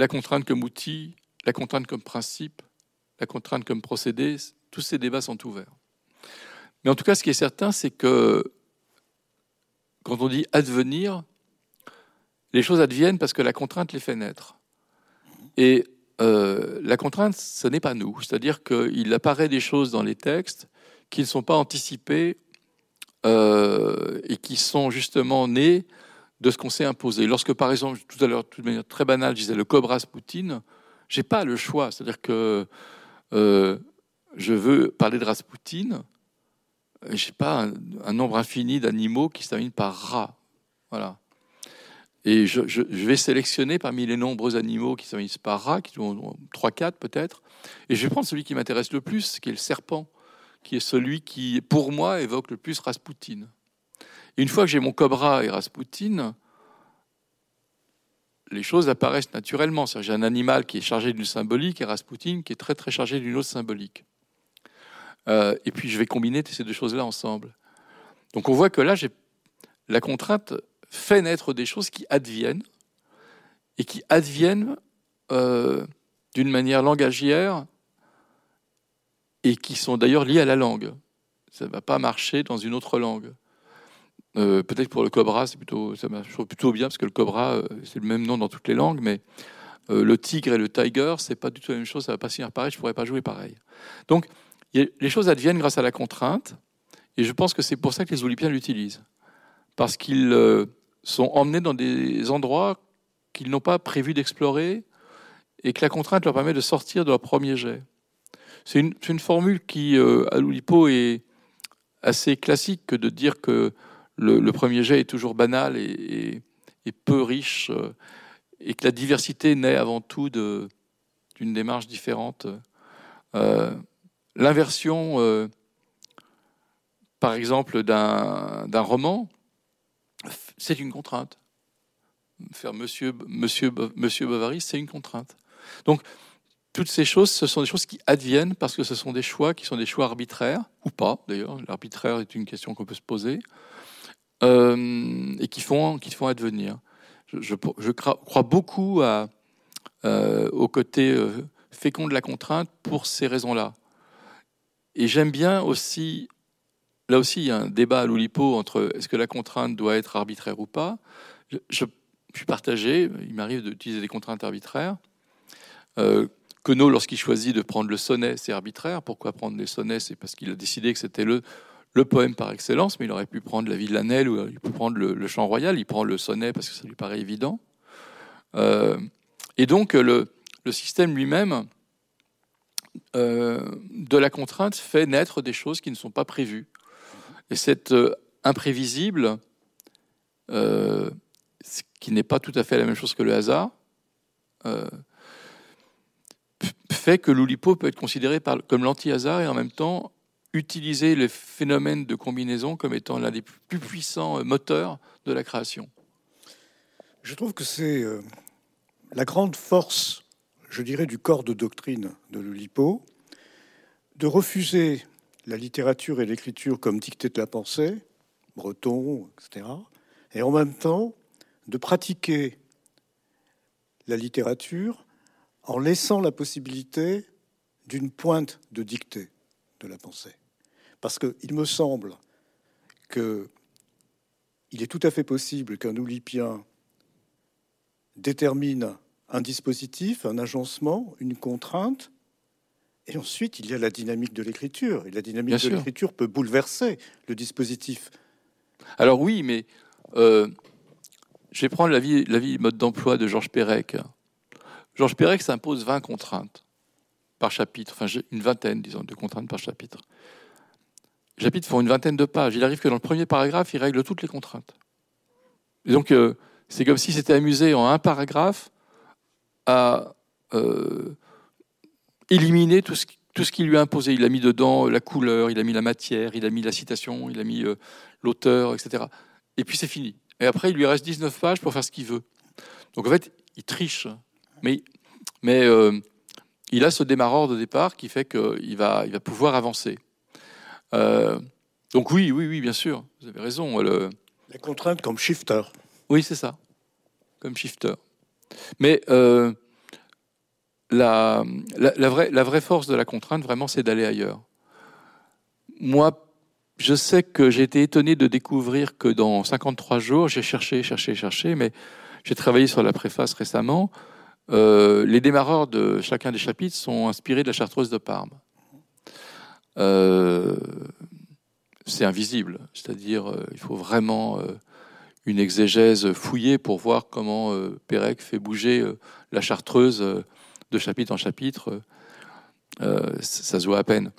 S2: la contrainte comme outil, la contrainte comme principe, la contrainte comme procédé. Tous ces débats sont ouverts. Mais en tout cas, ce qui est certain, c'est que quand on dit advenir, les choses adviennent parce que la contrainte les fait naître. Et euh, la contrainte, ce n'est pas nous. C'est-à-dire qu'il apparaît des choses dans les textes qui ne sont pas anticipées euh, et qui sont justement nées de ce qu'on s'est imposé. Lorsque, par exemple, tout à l'heure, de manière très banale, je disais le cobra Rasputin, j'ai pas le choix. C'est-à-dire que euh, je veux parler de Rasputin, j'ai pas un, nombre infini d'animaux qui se terminent par rat. Voilà. Et je, vais sélectionner parmi les nombreux animaux qui se terminent par rat, qui sont 3-4 peut-être, et je vais prendre celui qui m'intéresse le plus, qui est le serpent, qui est celui qui, pour moi, évoque le plus Rasputin. Une fois que j'ai mon cobra et Rasputin, les choses apparaissent naturellement. J'ai un animal qui est chargé d'une symbolique et Rasputin qui est très très chargé d'une autre symbolique. Euh, et puis je vais combiner ces deux choses-là ensemble. Donc on voit que là, la contrainte fait naître des choses qui adviennent et qui adviennent euh, d'une manière langagière et qui sont d'ailleurs liées à la langue. Ça ne va pas marcher dans une autre langue. Euh, peut-être pour le cobra, c'est plutôt, ça marche plutôt bien parce que le cobra, c'est le même nom dans toutes les langues, mais le tigre et le tiger, c'est pas du tout la même chose. Ça va pas finir pareil. Je pourrais pas jouer pareil. Donc les choses adviennent grâce à la contrainte, et je pense que c'est pour ça que les Olympiens l'utilisent. Parce qu'ils euh, sont emmenés dans des endroits qu'ils n'ont pas prévu d'explorer, et que la contrainte leur permet de sortir de leur premier jet. C'est une, formule qui, euh, à l'Oulipo, est assez classique que de dire que le, premier jet est toujours banal et, peu riche, euh, et que la diversité naît avant tout d'une démarche différente l'inversion, euh, par exemple, d'un roman, c'est une contrainte. Faire Monsieur, Monsieur, Monsieur Bovary, c'est une contrainte. Donc, toutes ces choses, ce sont des choses qui adviennent parce que ce sont des choix qui sont des choix arbitraires, ou pas d'ailleurs, l'arbitraire est une question qu'on peut se poser, euh, et qui font, qui font advenir. Je, je, crois beaucoup euh, au côté fécond de la contrainte pour ces raisons-là. Et j'aime bien aussi, là aussi, il y a un débat à l'Oulipo entre est-ce que la contrainte doit être arbitraire ou pas. Je, suis partagé, il m'arrive d'utiliser des contraintes arbitraires. Euh, lorsqu'il choisit de prendre le sonnet, c'est arbitraire. Pourquoi prendre les sonnets? C'est parce qu'il a décidé que c'était le, le poème par excellence, mais il aurait pu prendre la Villanelle ou il peut prendre le, chant royal. Il prend le sonnet parce que ça lui paraît évident. Euh, et donc, le, système lui-même euh, de la contrainte fait naître des choses qui ne sont pas prévues. Et cette euh, imprévisible, ce qui n'est pas tout à fait la même chose que le hasard, fait que l'Oulipo peut être considéré comme l'anti-hasard et en même temps utiliser les phénomènes de combinaison comme étant l'un des plus puissants moteurs de la création.
S1: Je trouve que c'est la grande force je dirais, du corps de doctrine de l'Oulipo, de refuser la littérature et l'écriture comme dictée de la pensée, breton, etc., et en même temps de pratiquer la littérature en laissant la possibilité d'une pointe de dictée de la pensée. Parce qu'il me semble que il est tout à fait possible qu'un oulipien détermine un dispositif, un agencement, une contrainte, et ensuite il y a la dynamique de l'écriture. Et la dynamique de l'écriture peut bouleverser le dispositif.
S2: Alors oui, mais euh, je vais prendre la vie, la vie mode d'emploi de Georges Perec. Georges Perec s'impose 20 contraintes par chapitre, enfin une vingtaine, disons, de contraintes par chapitre. Les chapitres font une vingtaine de pages. Il arrive que dans le premier paragraphe, il règle toutes les contraintes. Et donc, euh, c'est comme si c'était amusé en un paragraphe à euh, éliminer tout ce, tout ce qu'il lui a imposé. Il a mis dedans la couleur, il a mis la matière, il a mis la citation, il a mis l'auteur, etc. Et puis c'est fini. Et après, il lui reste 19 pages pour faire ce qu'il veut. Donc en fait, il triche. Mais, mais il a ce démarreur de départ qui fait qu'il va, il va pouvoir avancer. donc oui, oui, oui, bien sûr, vous avez raison. Le...
S1: La contrainte comme shifter.
S2: Oui, c'est ça, comme shifter. Mais euh, la, la, vraie, la vraie force de la contrainte, vraiment, c'est d'aller ailleurs. Moi, je sais que j'ai été étonné de découvrir que dans 53 jours, j'ai cherché, cherché, cherché, mais j'ai travaillé sur la préface récemment. Euh, les démarreurs de chacun des chapitres sont inspirés de la chartreuse de Parme. Euh, c'est invisible, c'est-à-dire il faut vraiment une exégèse fouillée pour voir comment euh, Pérec fait bouger euh, la chartreuse euh, de chapitre en chapitre. ça se voit à peine.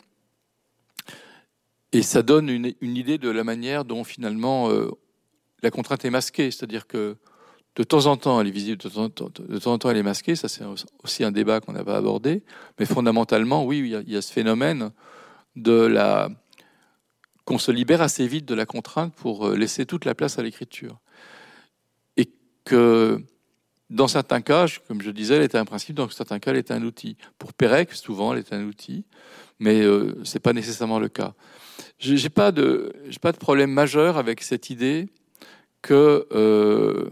S2: Et ça donne une, idée de la manière dont finalement la contrainte est masquée, c'est-à-dire que de temps en temps elle est visible, de temps en temps, elle est masquée, ça c'est aussi un débat qu'on n'a pas abordé, mais fondamentalement, oui, il y, a, ce phénomène de la qu'on se libère assez vite de la contrainte pour euh, laisser toute la place à l'écriture. Et que dans certains cas, comme je disais, elle était un principe, dans certains cas, elle est un outil. Pour Pérec, souvent, elle est un outil, mais euh, ce n'est pas nécessairement le cas. Je n'ai pas, de, pas de problème majeur avec cette idée que euh,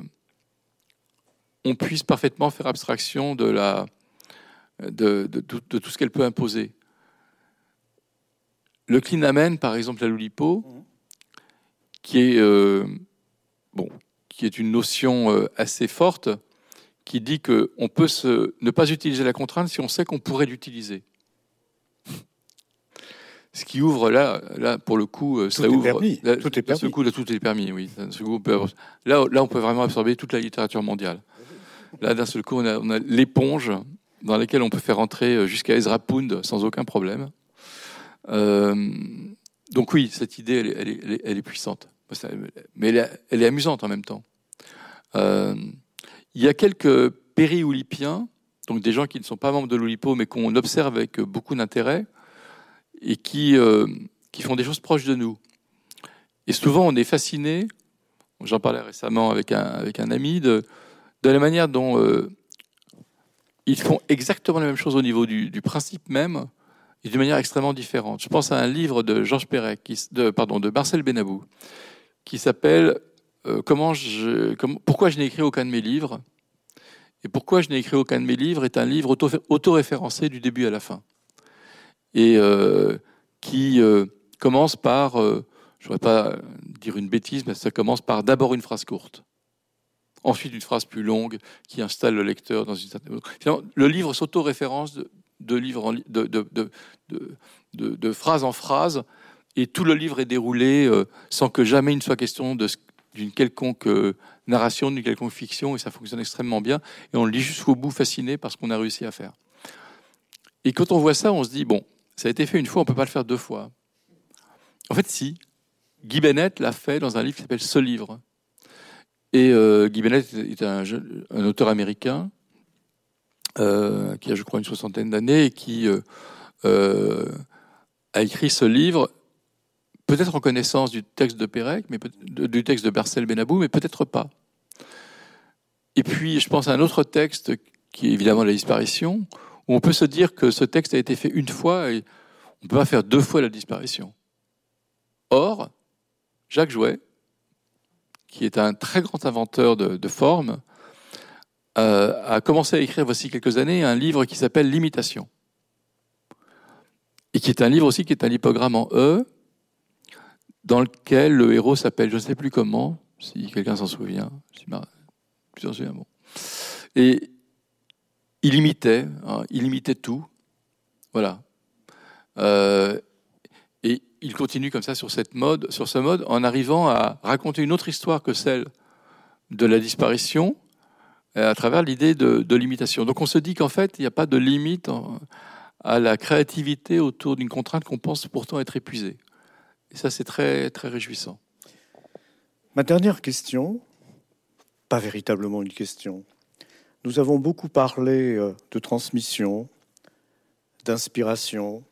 S2: on puisse parfaitement faire abstraction de, la, de, de tout ce qu'elle peut imposer. Le clinamen, par exemple, à l'Oulipo, qui est, euh, bon, qui est une notion euh, assez forte, qui dit qu'on peut se, ne pas utiliser la contrainte si on sait qu'on pourrait l'utiliser. *laughs* Ce qui ouvre là, là pour le coup,
S1: euh, tout est Permis. tout est permis.
S2: Ce coup, là, tout est permis, oui. là, là, on peut vraiment absorber toute la littérature mondiale. Là, d'un seul coup, on a, on a l'éponge dans laquelle on peut faire entrer jusqu'à Ezra Pound sans aucun problème. Euh, donc oui, cette idée, elle est, puissante. Mais elle est, amusante en même temps. Euh, il y a quelques péri-oulipiens, donc des gens qui ne sont pas membres de l'Oulipo, mais qu'on observe avec beaucoup d'intérêt, et qui, euh, font des choses proches de nous. Et souvent, on est fasciné, j'en parlais récemment avec un ami, de, de la manière dont ils font exactement la même chose au niveau du, principe même, et d'une manière extrêmement différente. Je pense à un livre de Georges qui, de, Marcel Benabou, qui s'appelle euh, comment Pourquoi je n'ai écrit aucun de mes livres et pourquoi je n'ai écrit aucun de mes livres est un livre auto-référencé du début à la fin. Et euh, qui euh, commence par, je ne voudrais pas dire une bêtise, mais ça commence par d'abord une phrase courte. Ensuite, une phrase plus longue qui installe le lecteur dans une certaine. Le livre s'auto-référence de, de, phrase en phrase, et tout le livre est déroulé euh, sans que jamais il ne soit question d'une quelconque euh, narration, d'une quelconque fiction, et ça fonctionne extrêmement bien. Et on le lit jusqu'au bout, fasciné par ce qu'on a réussi à faire. Et quand on voit ça, on se dit bon, ça a été fait une fois, on peut pas le faire deux fois. En fait, si. Guy Bennett l'a fait dans un livre qui s'appelle Ce livre. Et euh, Guy Bennett est un, auteur américain euh, qui a, je crois, une soixantaine d'années et qui euh, a écrit ce livre, peut-être en connaissance du texte de Pérec, mais du texte de Marcel Benabou, mais peut-être pas. Et puis, je pense à un autre texte qui est évidemment la disparition, où on peut se dire que ce texte a été fait une fois et on ne peut pas faire deux fois la disparition. Or, Jacques Jouet, qui est un très grand inventeur de, formes, euh, a commencé à écrire voici quelques années un livre qui s'appelle L'imitation. Et qui est un livre aussi qui est un lipogramme en E, dans lequel le héros s'appelle je ne sais plus comment, si quelqu'un s'en souvient. Si s'en souvient, bon. Et il imitait, hein, il imitait tout. Voilà. Euh, il continue comme ça sur mode, ce mode, en arrivant à raconter une autre histoire que celle de la disparition, euh, à travers l'idée de, limitation. Donc on se dit qu'en fait, il n'y a pas de limite à la créativité autour d'une contrainte qu'on pense pourtant être épuisée. Et ça, c'est très, très réjouissant.
S1: Ma dernière question, pas véritablement une question. Nous avons beaucoup parlé euh, de transmission, d'inspiration,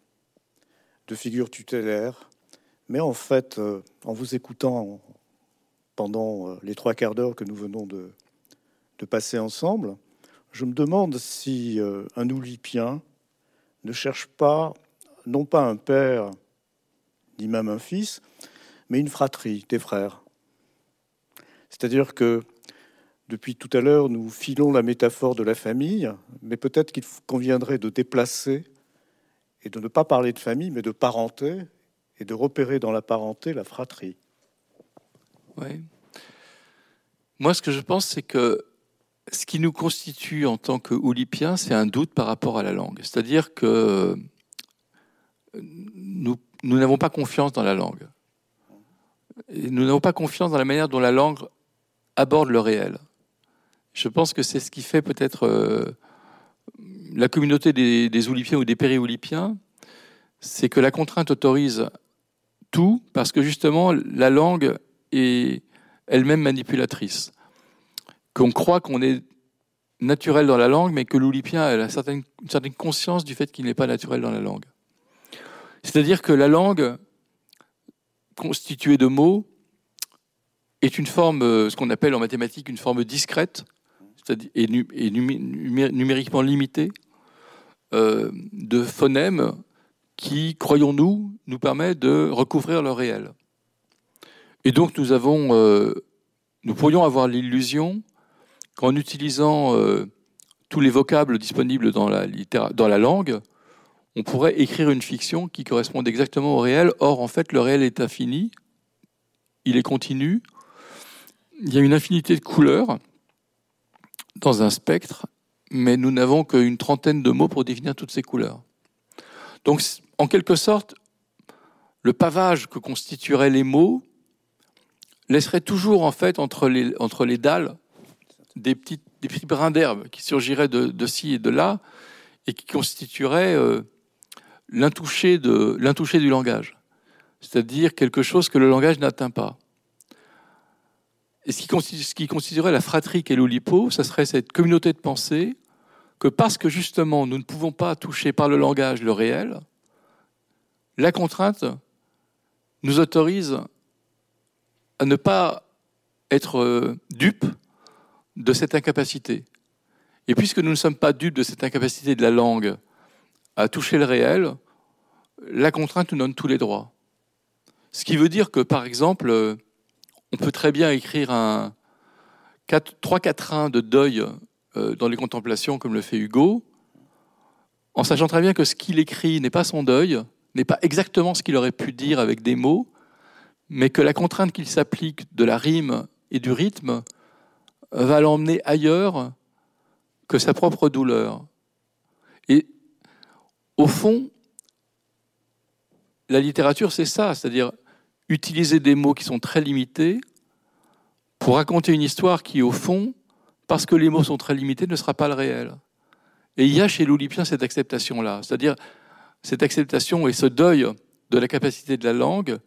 S1: de figure tutélaire. Mais en fait, euh, en vous écoutant pendant euh, les trois quarts d'heure que nous venons de, de, passer ensemble, je me demande si euh, un Oulipien ne cherche pas, non pas un père, ni même un fils, mais une fratrie, des frères. C'est-à-dire que depuis tout à l'heure, nous filons la métaphore de la famille, mais peut-être qu'il conviendrait de déplacer et de ne pas parler de famille, mais de parenté, et de repérer dans la parenté la fratrie.
S2: Oui. Moi, ce que je pense, c'est que ce qui nous constitue en tant que c'est un doute par rapport à la langue. C'est-à-dire que nous n'avons pas confiance dans la langue. Nous n'avons pas confiance dans la manière dont la langue aborde le réel. Je pense que c'est ce qui fait peut-être euh, la communauté des, Oulipiens ou des périoulipiens, c'est que la contrainte autorise tout, parce que justement la langue est elle-même manipulatrice. Qu'on croit qu'on est naturel dans la langue, mais que l'oulipien a une certaine, une certaine conscience du fait qu'il n'est pas naturel dans la langue. C'est-à-dire que la langue, constituée de mots, est une forme, ce qu'on appelle en mathématiques une forme discrète, et, numériquement limité euh, de phonèmes qui, croyons-nous, nous permet de recouvrir le réel. Et donc nous avons, euh, nous pourrions avoir l'illusion qu'en utilisant euh, tous les vocables disponibles dans la, dans la langue, on pourrait écrire une fiction qui corresponde exactement au réel. Or, en fait, le réel est infini, il est continu, il y a une infinité de couleurs, dans un spectre, mais nous n'avons qu'une trentaine de mots pour définir toutes ces couleurs. Donc, en quelque sorte, le pavage que constitueraient les mots laisserait toujours, en fait, entre les, entre les dalles, des, des petits brins d'herbe qui surgiraient de, ci et de là, et qui constitueraient euh, l'intouché du langage. C'est-à-dire quelque chose que le langage n'atteint pas. Et ce qui, constituerait la fratrie qu'est l'Oulipo, ce serait cette communauté de pensée que parce que justement nous ne pouvons pas toucher par le langage le réel, la contrainte nous autorise à ne pas être euh, dupes de cette incapacité. Et puisque nous ne sommes pas dupes de cette incapacité de la langue à toucher le réel, la contrainte nous donne tous les droits. Ce qui veut dire que, par exemple, euh, on peut très bien écrire un trois quatrains de deuil euh, dans les contemplations comme le fait Hugo, en sachant très bien que ce qu'il écrit n'est pas son deuil, n'est pas exactement ce qu'il aurait pu dire avec des mots, mais que la contrainte qu'il s'applique de la rime et du rythme va l'emmener ailleurs que sa propre douleur. Et au fond, la littérature, c'est ça, c'est-à-dire utiliser des mots qui sont très limités pour raconter une histoire qui, au fond, parce que les mots sont très limités, ne sera pas le réel. Et il y a chez l'Oulipien cette acceptation-là, c'est-à-dire cette acceptation et ce deuil de la capacité de la langue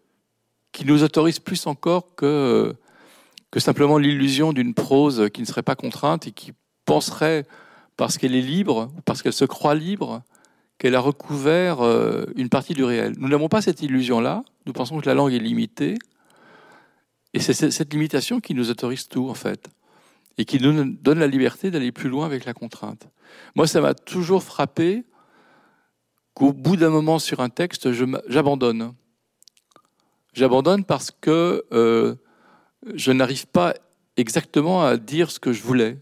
S2: qui nous autorise plus encore que, que simplement l'illusion d'une prose qui ne serait pas contrainte et qui penserait, parce qu'elle est libre, parce qu'elle se croit libre, qu'elle a recouvert euh, une partie du réel. Nous n'avons pas cette illusion-là. Nous pensons que la langue est limitée. Et c'est cette limitation qui nous autorise tout, en fait. Et qui nous donne la liberté d'aller plus loin avec la contrainte. Moi, ça m'a toujours frappé qu'au bout d'un moment sur un texte, j'abandonne. J'abandonne parce que euh, je n'arrive pas exactement à dire ce que je voulais.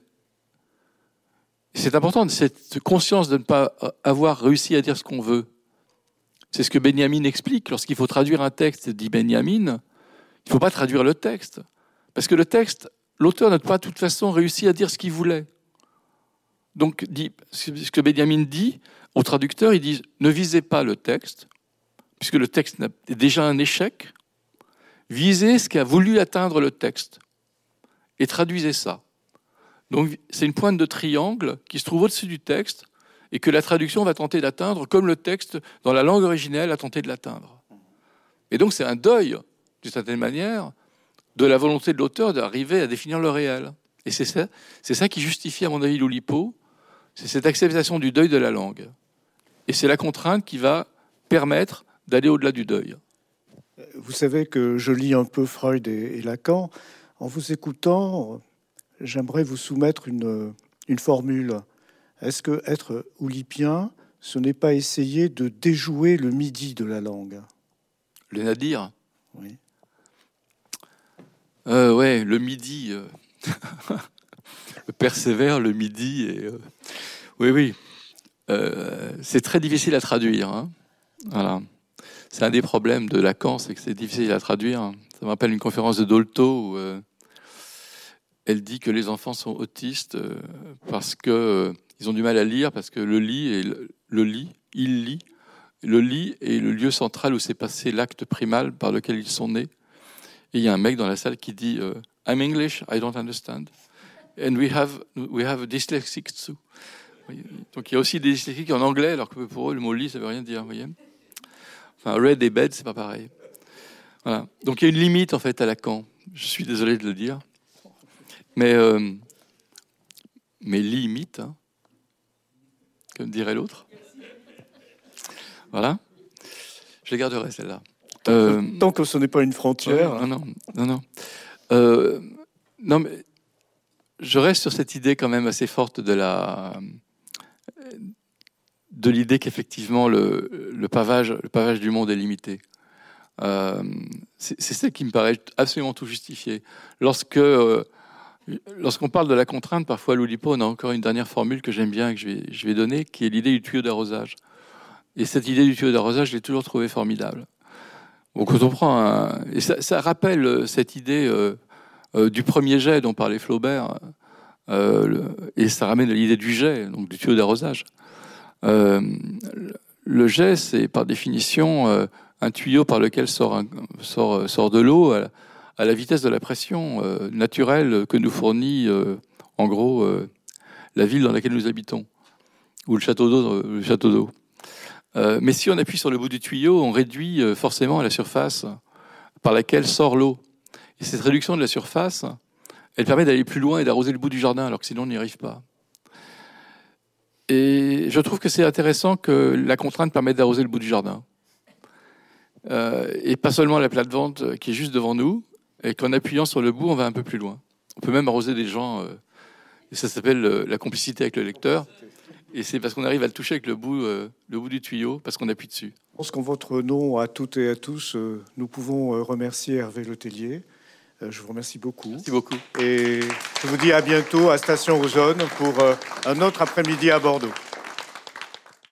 S2: C'est important, cette conscience de ne pas avoir réussi à dire ce qu'on veut. C'est ce que Benjamin explique. Lorsqu'il faut traduire un texte, dit Benjamin, il ne faut pas traduire le texte. Parce que le texte, l'auteur n'a pas de toute façon réussi à dire ce qu'il voulait. Donc, ce que Benjamin dit au traducteur, il dit ne visez pas le texte, puisque le texte est déjà un échec. Visez ce qu'a voulu atteindre le texte et traduisez ça. Donc c'est une pointe de triangle qui se trouve au-dessus du texte et que la traduction va tenter d'atteindre comme le texte dans la langue originelle a tenté de l'atteindre. Et donc c'est un deuil, d'une certaine manière, de la volonté de l'auteur d'arriver à définir le réel. Et c'est ça, c'est ça qui justifie, à mon avis, l'Oulipo, c'est cette acceptation du deuil de la langue. Et c'est la contrainte qui va permettre d'aller au-delà du deuil.
S1: Vous savez que je lis un peu Freud et, Lacan. En vous écoutant, j'aimerais vous soumettre une, une formule. Est-ce que être oulipien, ce n'est pas essayer de déjouer le midi de la langue
S2: Le nadir
S1: Oui.
S2: Euh, ouais, le midi. Euh... *laughs* persévère le midi. Et, euh, Oui, oui. Euh, c'est très difficile à traduire. Hein. Voilà. C'est un des problèmes de Lacan, c'est que c'est difficile à traduire. Ça me rappelle une conférence de Dolto où euh, elle dit que les enfants sont autistes parce que ils ont du mal à lire, parce que le lit, le, lit, il lit, le lit est le lieu central où s'est passé l'acte primal par lequel ils sont nés. Et il y a un mec dans la salle qui dit I'm English, I don't understand. And we have, we have dyslexic too. Donc il y a aussi des dyslexiques en anglais, alors que pour eux, le mot lit, ça veut rien dire. Voyez enfin, red et bed, c'est pas pareil. Donc il y a une limite, en fait, à Lacan. Je suis désolé de le dire. Mais, euh, mais limite, hein, comme dirait l'autre? Voilà. Je les garderai, celle-là.
S1: Euh, tant que ce n'est pas une frontière.
S2: non, non, non. Non, euh, non mais je reste sur cette idée quand même assez forte de la de l'idée qu'effectivement le, le, pavage, le pavage du monde est limité. Euh, c'est ce qui me paraît absolument tout justifié. Lorsque euh, lorsqu'on parle de la contrainte, parfois à l'Oulipo, on a encore une dernière formule que j'aime bien, que je vais, donner, qui est l'idée du tuyau d'arrosage. Et cette idée du tuyau d'arrosage, je l'ai toujours trouvée formidable. Donc quand on prend et ça, rappelle cette idée euh, euh, du premier jet dont parlait Flaubert, euh, et ça ramène à l'idée du jet, donc du tuyau d'arrosage. Euh, le jet, c'est par définition un tuyau par lequel sort, de l'eau la vitesse de la pression naturelle que nous fournit, en gros, la ville dans laquelle nous habitons, ou le château d'eau. Le château d'eau. mais si on appuie sur le bout du tuyau, on réduit forcément la surface par laquelle sort l'eau. Et cette réduction de la surface, elle permet d'aller plus loin et d'arroser le bout du jardin, alors que sinon on n'y arrive pas. Et je trouve que c'est intéressant que la contrainte permette d'arroser le bout du jardin. Euh, et pas seulement la plate-vente qui est juste devant nous, et qu'en appuyant sur le bout, on va un peu plus loin. On peut même arroser des gens, euh, et ça s'appelle euh, la complicité avec le lecteur. Et c'est parce qu'on arrive à le toucher avec le bout, le bout du tuyau, parce qu'on appuie dessus.
S1: Je pense qu'en votre nom, à toutes et à tous, nous pouvons remercier Hervé Letellier. Euh, je vous remercie beaucoup.
S2: Merci beaucoup.
S1: Et je vous dis à bientôt à Station Ozone pour euh, un autre après-midi à Bordeaux.